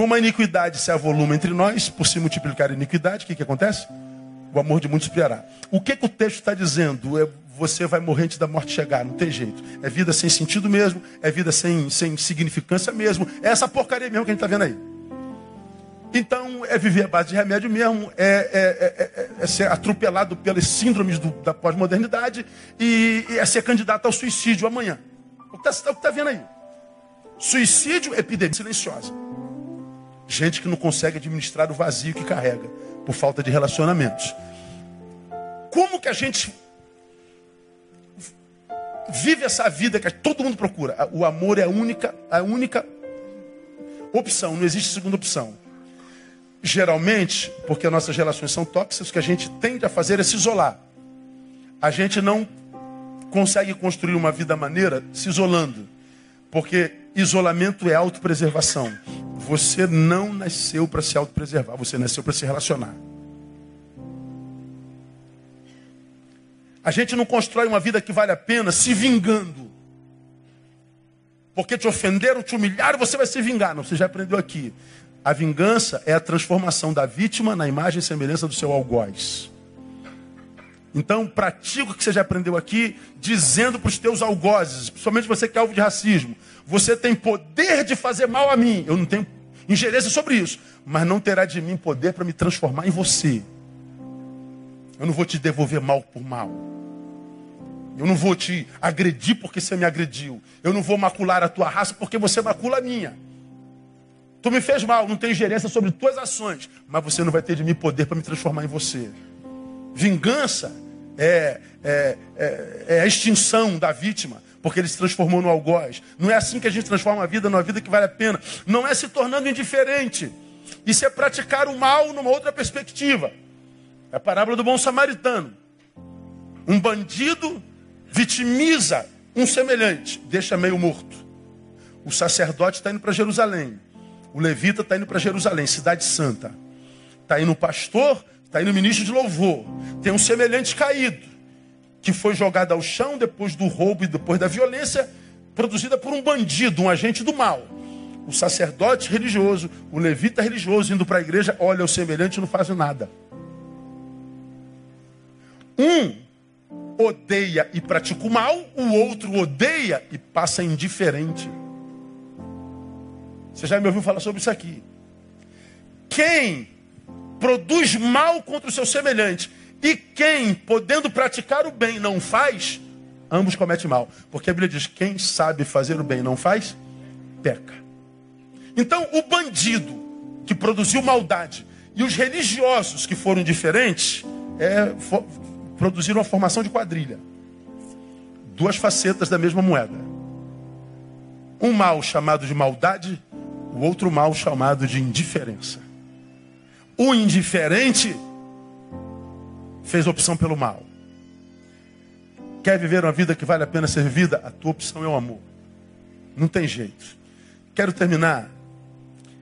Speaker 1: Como a iniquidade se avoluma entre nós, por se multiplicar a iniquidade, o que, que acontece? O amor de muitos piorará. O que, que o texto está dizendo? É, você vai morrer antes da morte chegar, não tem jeito. É vida sem sentido mesmo, é vida sem, sem significância mesmo. É essa porcaria mesmo que a gente está vendo aí. Então, é viver à base de remédio mesmo, é, é, é, é ser atropelado pelas síndromes do, da pós-modernidade e, e, é ser candidato ao suicídio amanhã. O que está tá vendo aí? Suicídio, epidemia silenciosa. Gente que não consegue administrar o vazio que carrega por falta de relacionamentos. Como que a gente vive essa vida que todo mundo procura? O amor é a única, a única opção, não existe segunda opção. Geralmente, porque nossas relações são tóxicas, o que a gente tende a fazer é se isolar. A gente não consegue construir uma vida maneira se isolando. Porque isolamento é autopreservação. Você não nasceu para se autopreservar, você nasceu para se relacionar. A gente não constrói uma vida que vale a pena se vingando. Porque te ofenderam, te humilharam, você vai se vingar. Não, você já aprendeu aqui. A vingança é a transformação da vítima na imagem e semelhança do seu algoz. Então, pratica o que você já aprendeu aqui, dizendo para os teus algozes, principalmente você que é alvo de racismo, você tem poder de fazer mal a mim. Eu não tenho ingerência sobre isso, mas não terá de mim poder para me transformar em você. Eu não vou te devolver mal por mal. Eu não vou te agredir porque você me agrediu. Eu não vou macular a tua raça porque você macula a minha. Tu me fez mal, não tem gerência sobre tuas ações, mas você não vai ter de mim poder para me transformar em você. Vingança é, é, é, é, a extinção da vítima, porque ele se transformou no algoz. Não é assim que a gente transforma a vida numa vida que vale a pena. Não é se tornando indiferente. Isso é praticar o mal numa outra perspectiva. É a parábola do bom samaritano. Um bandido vitimiza um semelhante, deixa meio morto. O sacerdote está indo para Jerusalém. O levita está indo para Jerusalém, cidade santa. Está indo o pastor, está indo o ministro de louvor. Tem um semelhante caído, que foi jogado ao chão depois do roubo e depois da violência produzida por um bandido, um agente do mal. O sacerdote religioso, o levita religioso indo para a igreja, olha o semelhante e não faz nada. Um odeia e pratica o mal, o outro odeia e passa indiferente. Você já me ouviu falar sobre isso aqui. Quem produz mal contra o seu semelhante e quem, podendo praticar o bem, não faz, ambos cometem mal. Porque a Bíblia diz: quem sabe fazer o bem e não faz, peca. Então, o bandido que produziu maldade e os religiosos que foram diferentes é, for, produziram uma formação de quadrilha. Duas facetas da mesma moeda. Um mal chamado de maldade o outro mal chamado de indiferença. O indiferente fez opção pelo mal. Quer viver uma vida que vale a pena ser vivida? A tua opção é o amor. Não tem jeito. Quero terminar.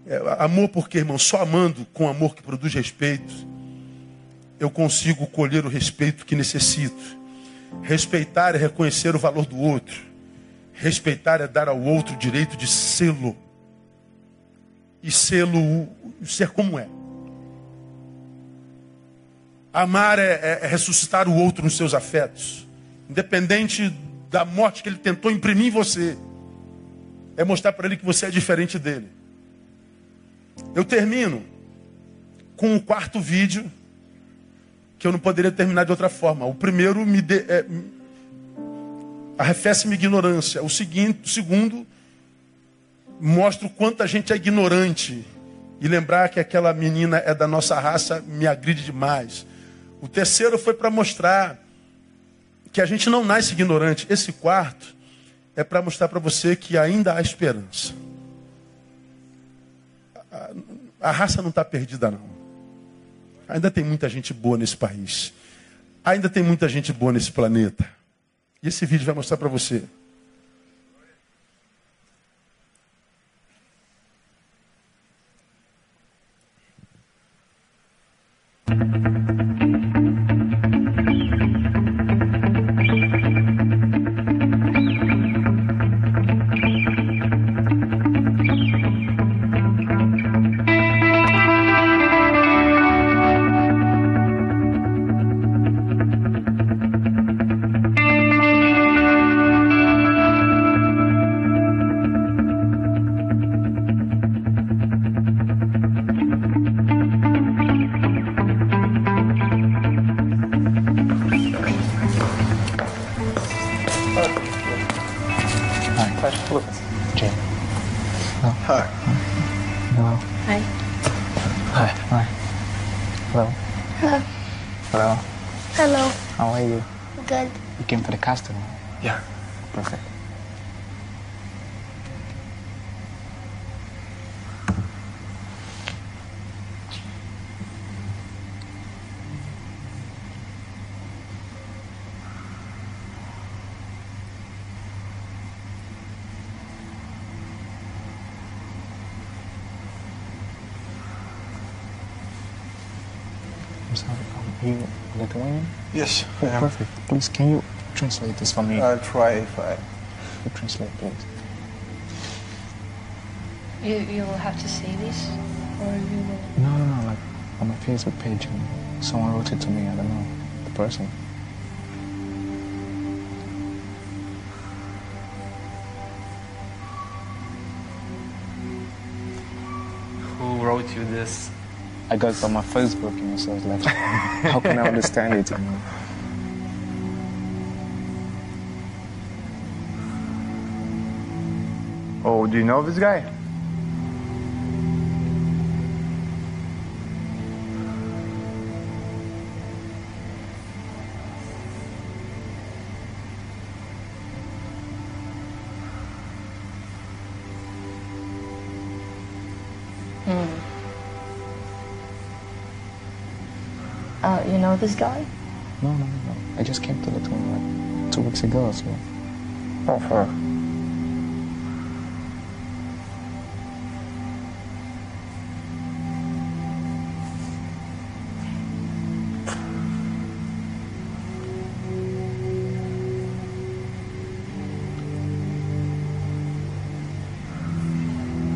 Speaker 1: É, amor porque, irmão, só amando com amor que produz respeito, eu consigo colher o respeito que necessito. Respeitar é reconhecer o valor do outro. Respeitar é dar ao outro o direito de sê-lo e sê-lo, ser como é. Amar é, é, é, ressuscitar o outro nos seus afetos, independente da morte que ele tentou imprimir em você. É mostrar para ele que você é diferente dele. Eu termino com o quarto vídeo que eu não poderia terminar de outra forma. O primeiro me de, é, arrefece-me ignorância. O seguinte, o segundo mostra o quanto a gente é ignorante. E lembrar que aquela menina é da nossa raça me agride demais. O terceiro foi para mostrar que a gente não nasce ignorante. Esse quarto é para mostrar para você que ainda há esperança. A, a raça não está perdida, não. Ainda tem muita gente boa nesse país. Ainda tem muita gente boa nesse planeta. E esse vídeo vai mostrar para você.
Speaker 10: Yes, I am.
Speaker 11: Perfect. Please, can you translate this for me?
Speaker 10: I'll try if I.
Speaker 11: You translate, please.
Speaker 12: You you will have to say this, or you will.
Speaker 11: No, no, no. Like on my Facebook page, and someone wrote it to me. I don't know the person.
Speaker 10: Who wrote you this?
Speaker 11: I got on my Facebook, you know, so I was like, how can I understand it, you know?
Speaker 10: Oh, do you know this guy?
Speaker 7: This guy?
Speaker 11: No, no, no. I just came to Lithuania like two weeks ago, so.
Speaker 10: Oh, her.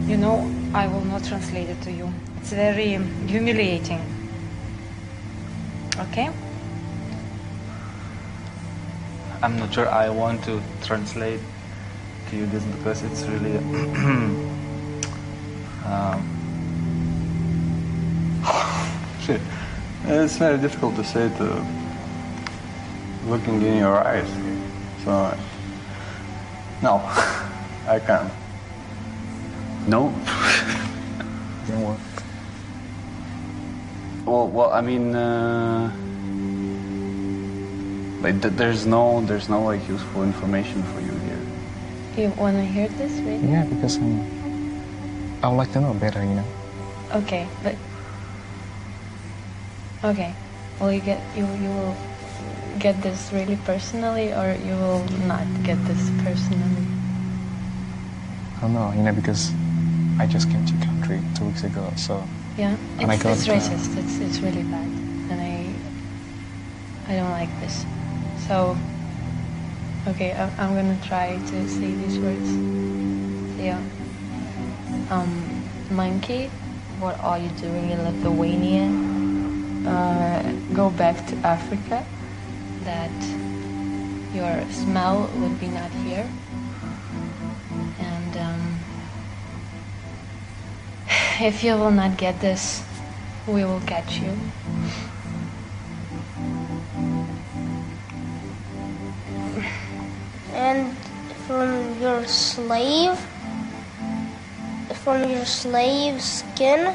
Speaker 12: You know, I will not translate it to you. It's very humiliating. Okay?
Speaker 13: I'm not sure I want to translate to you this because it's really um, shit. It's very difficult to say to looking in your eyes. So no, I can't.
Speaker 6: No.
Speaker 11: Didn't work.
Speaker 6: Well, well, I mean, uh, like th- there's no, there's no like useful information for you here.
Speaker 7: You want to hear this, really?
Speaker 11: Yeah, because um, I would like to know better, you know.
Speaker 7: Okay, but okay. Will you get you you will get this really personally, or you will not get this personally?
Speaker 11: I don't know, you know, because I just came to country two weeks ago, so.
Speaker 7: Yeah,
Speaker 11: And
Speaker 7: it's,
Speaker 11: got,
Speaker 7: it's
Speaker 11: uh,
Speaker 7: racist. It's it's really bad, and I I don't like this. So okay, I, I'm gonna try to say these words. Yeah. Um, monkey, what are you doing in Lithuania? Uh, go back to Africa. That your smell would be not here. If you will not get this, we will catch you.
Speaker 8: And from your slave, from your slave skin,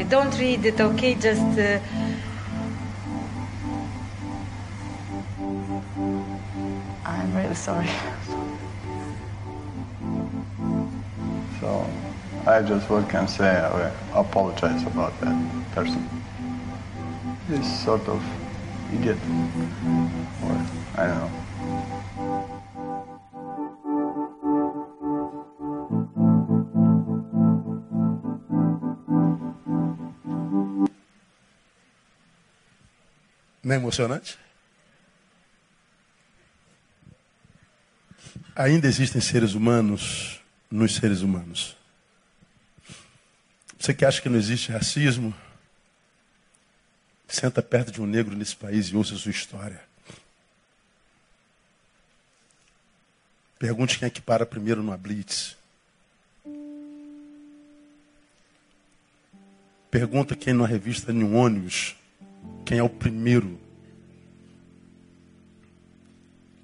Speaker 7: Sorry,
Speaker 12: don't read it, okay? Just. Uh,
Speaker 7: I'm really sorry.
Speaker 13: So I just what can say I apologize about that person. He's sort of idiot, or I don't know.
Speaker 1: Não é emocionante? Ainda existem seres humanos nos seres humanos. Você que acha que não existe racismo, senta perto de um negro nesse país e ouça sua história. Pergunte quem é que para primeiro numa blitz. Pergunta quem numa revista, em um ônibus, quem é o primeiro.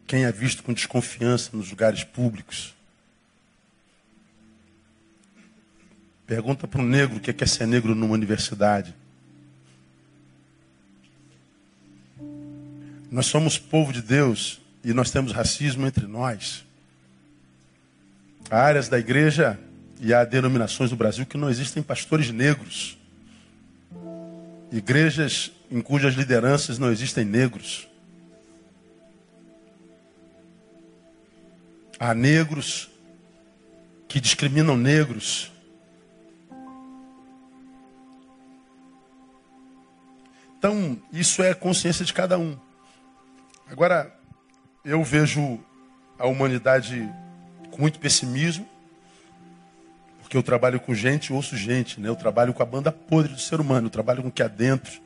Speaker 1: Quem é visto com desconfiança nos lugares públicos. Pergunta para um negro o que é, que é ser negro numa universidade. Nós somos povo de Deus e nós temos racismo entre nós. Há áreas da igreja e há denominações do Brasil que não existem pastores negros. Igrejas em cujas lideranças não existem negros. Há negros que discriminam negros. Então, isso é consciência de cada um. Agora, eu vejo a humanidade com muito pessimismo, Porque eu trabalho com gente, ouço gente, né? Eu trabalho com a banda podre do ser humano, eu trabalho com o que há dentro,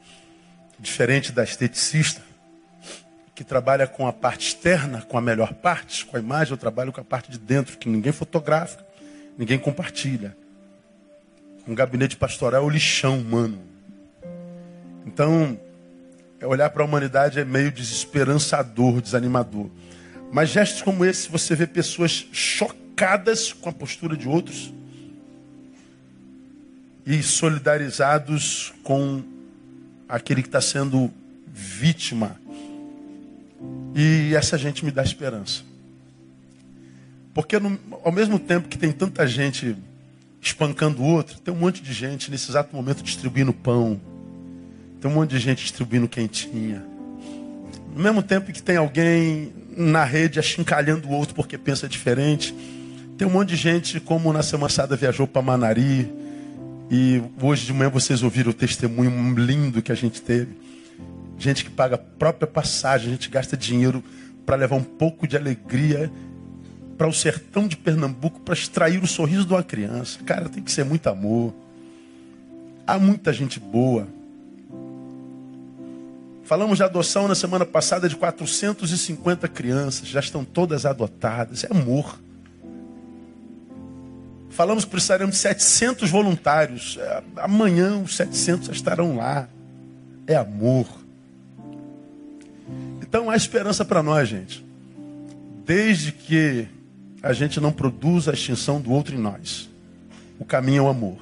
Speaker 1: diferente da esteticista, que trabalha com a parte externa, com a melhor parte, com a imagem, eu trabalho com a parte de dentro, que ninguém fotografa, ninguém compartilha. Um gabinete pastoral é o lixão humano. Então, é olhar para a humanidade é meio desesperançador, desanimador. Mas gestos como esse, você vê pessoas chocadas com a postura de outros e solidarizados com aquele que está sendo vítima. E essa gente me dá esperança. Porque ao mesmo tempo que tem tanta gente espancando o outro, tem um monte de gente nesse exato momento distribuindo pão. Tem um monte de gente distribuindo quentinha. No mesmo tempo que tem alguém na rede achincalhando o outro porque pensa diferente, tem um monte de gente, como na semana passada viajou para Manari, e hoje de manhã vocês ouviram o testemunho lindo que a gente teve. Gente que paga a própria passagem, a gente gasta dinheiro para levar um pouco de alegria para o sertão de Pernambuco, para extrair o sorriso de uma criança. Cara, tem que ser muito amor. Há muita gente boa. Falamos de adoção na semana passada de 450 crianças, já estão todas adotadas. É amor. Falamos que precisaremos de 700 voluntários. É, amanhã os 700 já estarão lá. É amor. Então há esperança para nós, gente. Desde que a gente não produza a extinção do outro em nós. O caminho é o amor.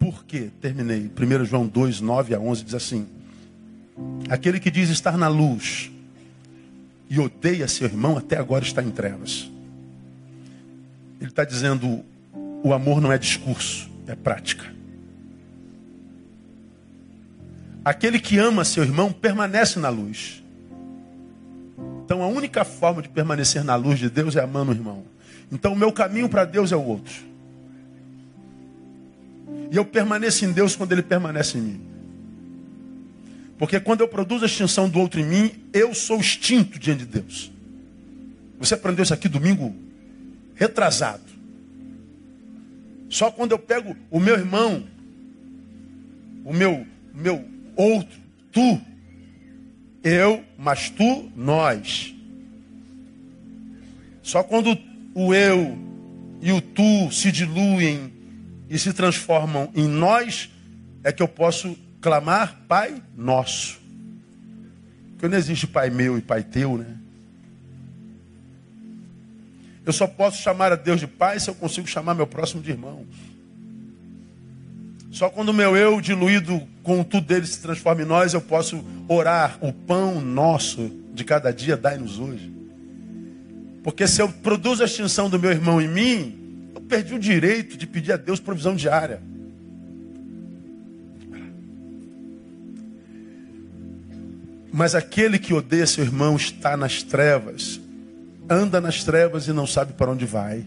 Speaker 1: Por quê? Terminei. 1 João 2, 9 a 11 diz assim: Aquele que diz estar na luz e odeia seu irmão, até agora está em trevas. Ele está dizendo: o amor não é discurso, é prática. Aquele que ama seu irmão permanece na luz. Então a única forma de permanecer na luz de Deus é amando o irmão. Então o meu caminho para Deus é o outro. E eu permaneço em Deus quando ele permanece em mim. Porque quando eu produzo a extinção do outro em mim, eu sou extinto diante de Deus. Você aprendeu isso aqui domingo retrasado. Só quando eu pego o meu irmão, o meu, meu outro, tu, eu, mas tu, nós. Só quando o eu e o tu se diluem e se transformam em nós, é que eu posso clamar Pai Nosso. Porque não existe Pai meu e Pai teu, né? Eu só posso chamar a Deus de Pai se eu consigo chamar meu próximo de irmão. Só quando o meu eu diluído com tudo dele se transforma em nós, eu posso orar o pão nosso de cada dia, dai-nos hoje. Porque se eu produzo a extinção do meu irmão em mim, eu perdi o direito de pedir a Deus provisão diária. Mas aquele que odeia seu irmão está nas trevas, anda nas trevas e não sabe para onde vai,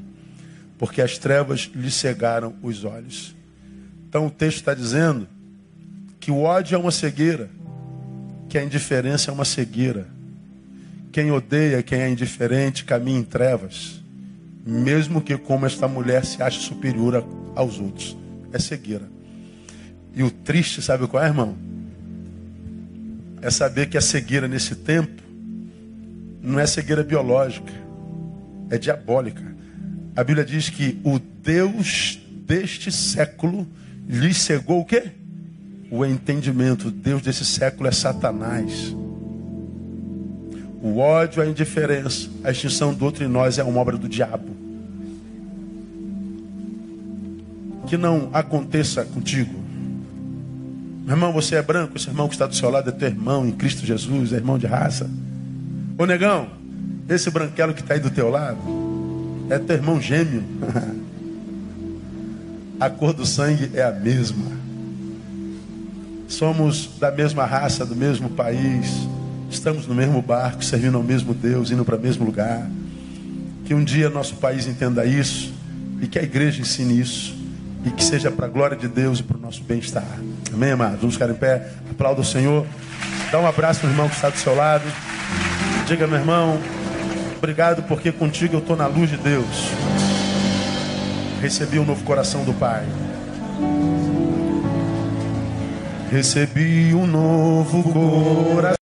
Speaker 1: porque as trevas lhe cegaram os olhos. Então o texto está dizendo que o ódio é uma cegueira, que a indiferença é uma cegueira. Quem odeia, quem é indiferente, caminha em trevas, mesmo que como esta mulher se ache superior aos outros. É cegueira. E o triste, sabe qual é, irmão? É saber que a cegueira nesse tempo não é cegueira biológica, é diabólica. A Bíblia diz que o Deus deste século lhe cegou o quê? O entendimento. O Deus desse século é Satanás. O ódio, a indiferença, a extinção do outro em nós é uma obra do diabo. Que não aconteça contigo. Meu irmão, você é branco, esse irmão que está do seu lado é teu irmão em Cristo Jesus, é irmão de raça. Ô negão, esse branquelo que está aí do teu lado é teu irmão gêmeo. a cor do sangue é a mesma. Somos da mesma raça, do mesmo país, estamos no mesmo barco, servindo ao mesmo Deus, indo para o mesmo lugar. Que um dia nosso país entenda isso e que a igreja ensine isso e que seja para a glória de Deus e para o nosso bem-estar. Amém, amados? Vamos ficar em pé, aplauda o Senhor. Dá um abraço no irmão que está do seu lado. Diga, meu irmão, obrigado porque contigo eu estou na luz de Deus. Recebi o um novo coração do Pai. Recebi um novo coração.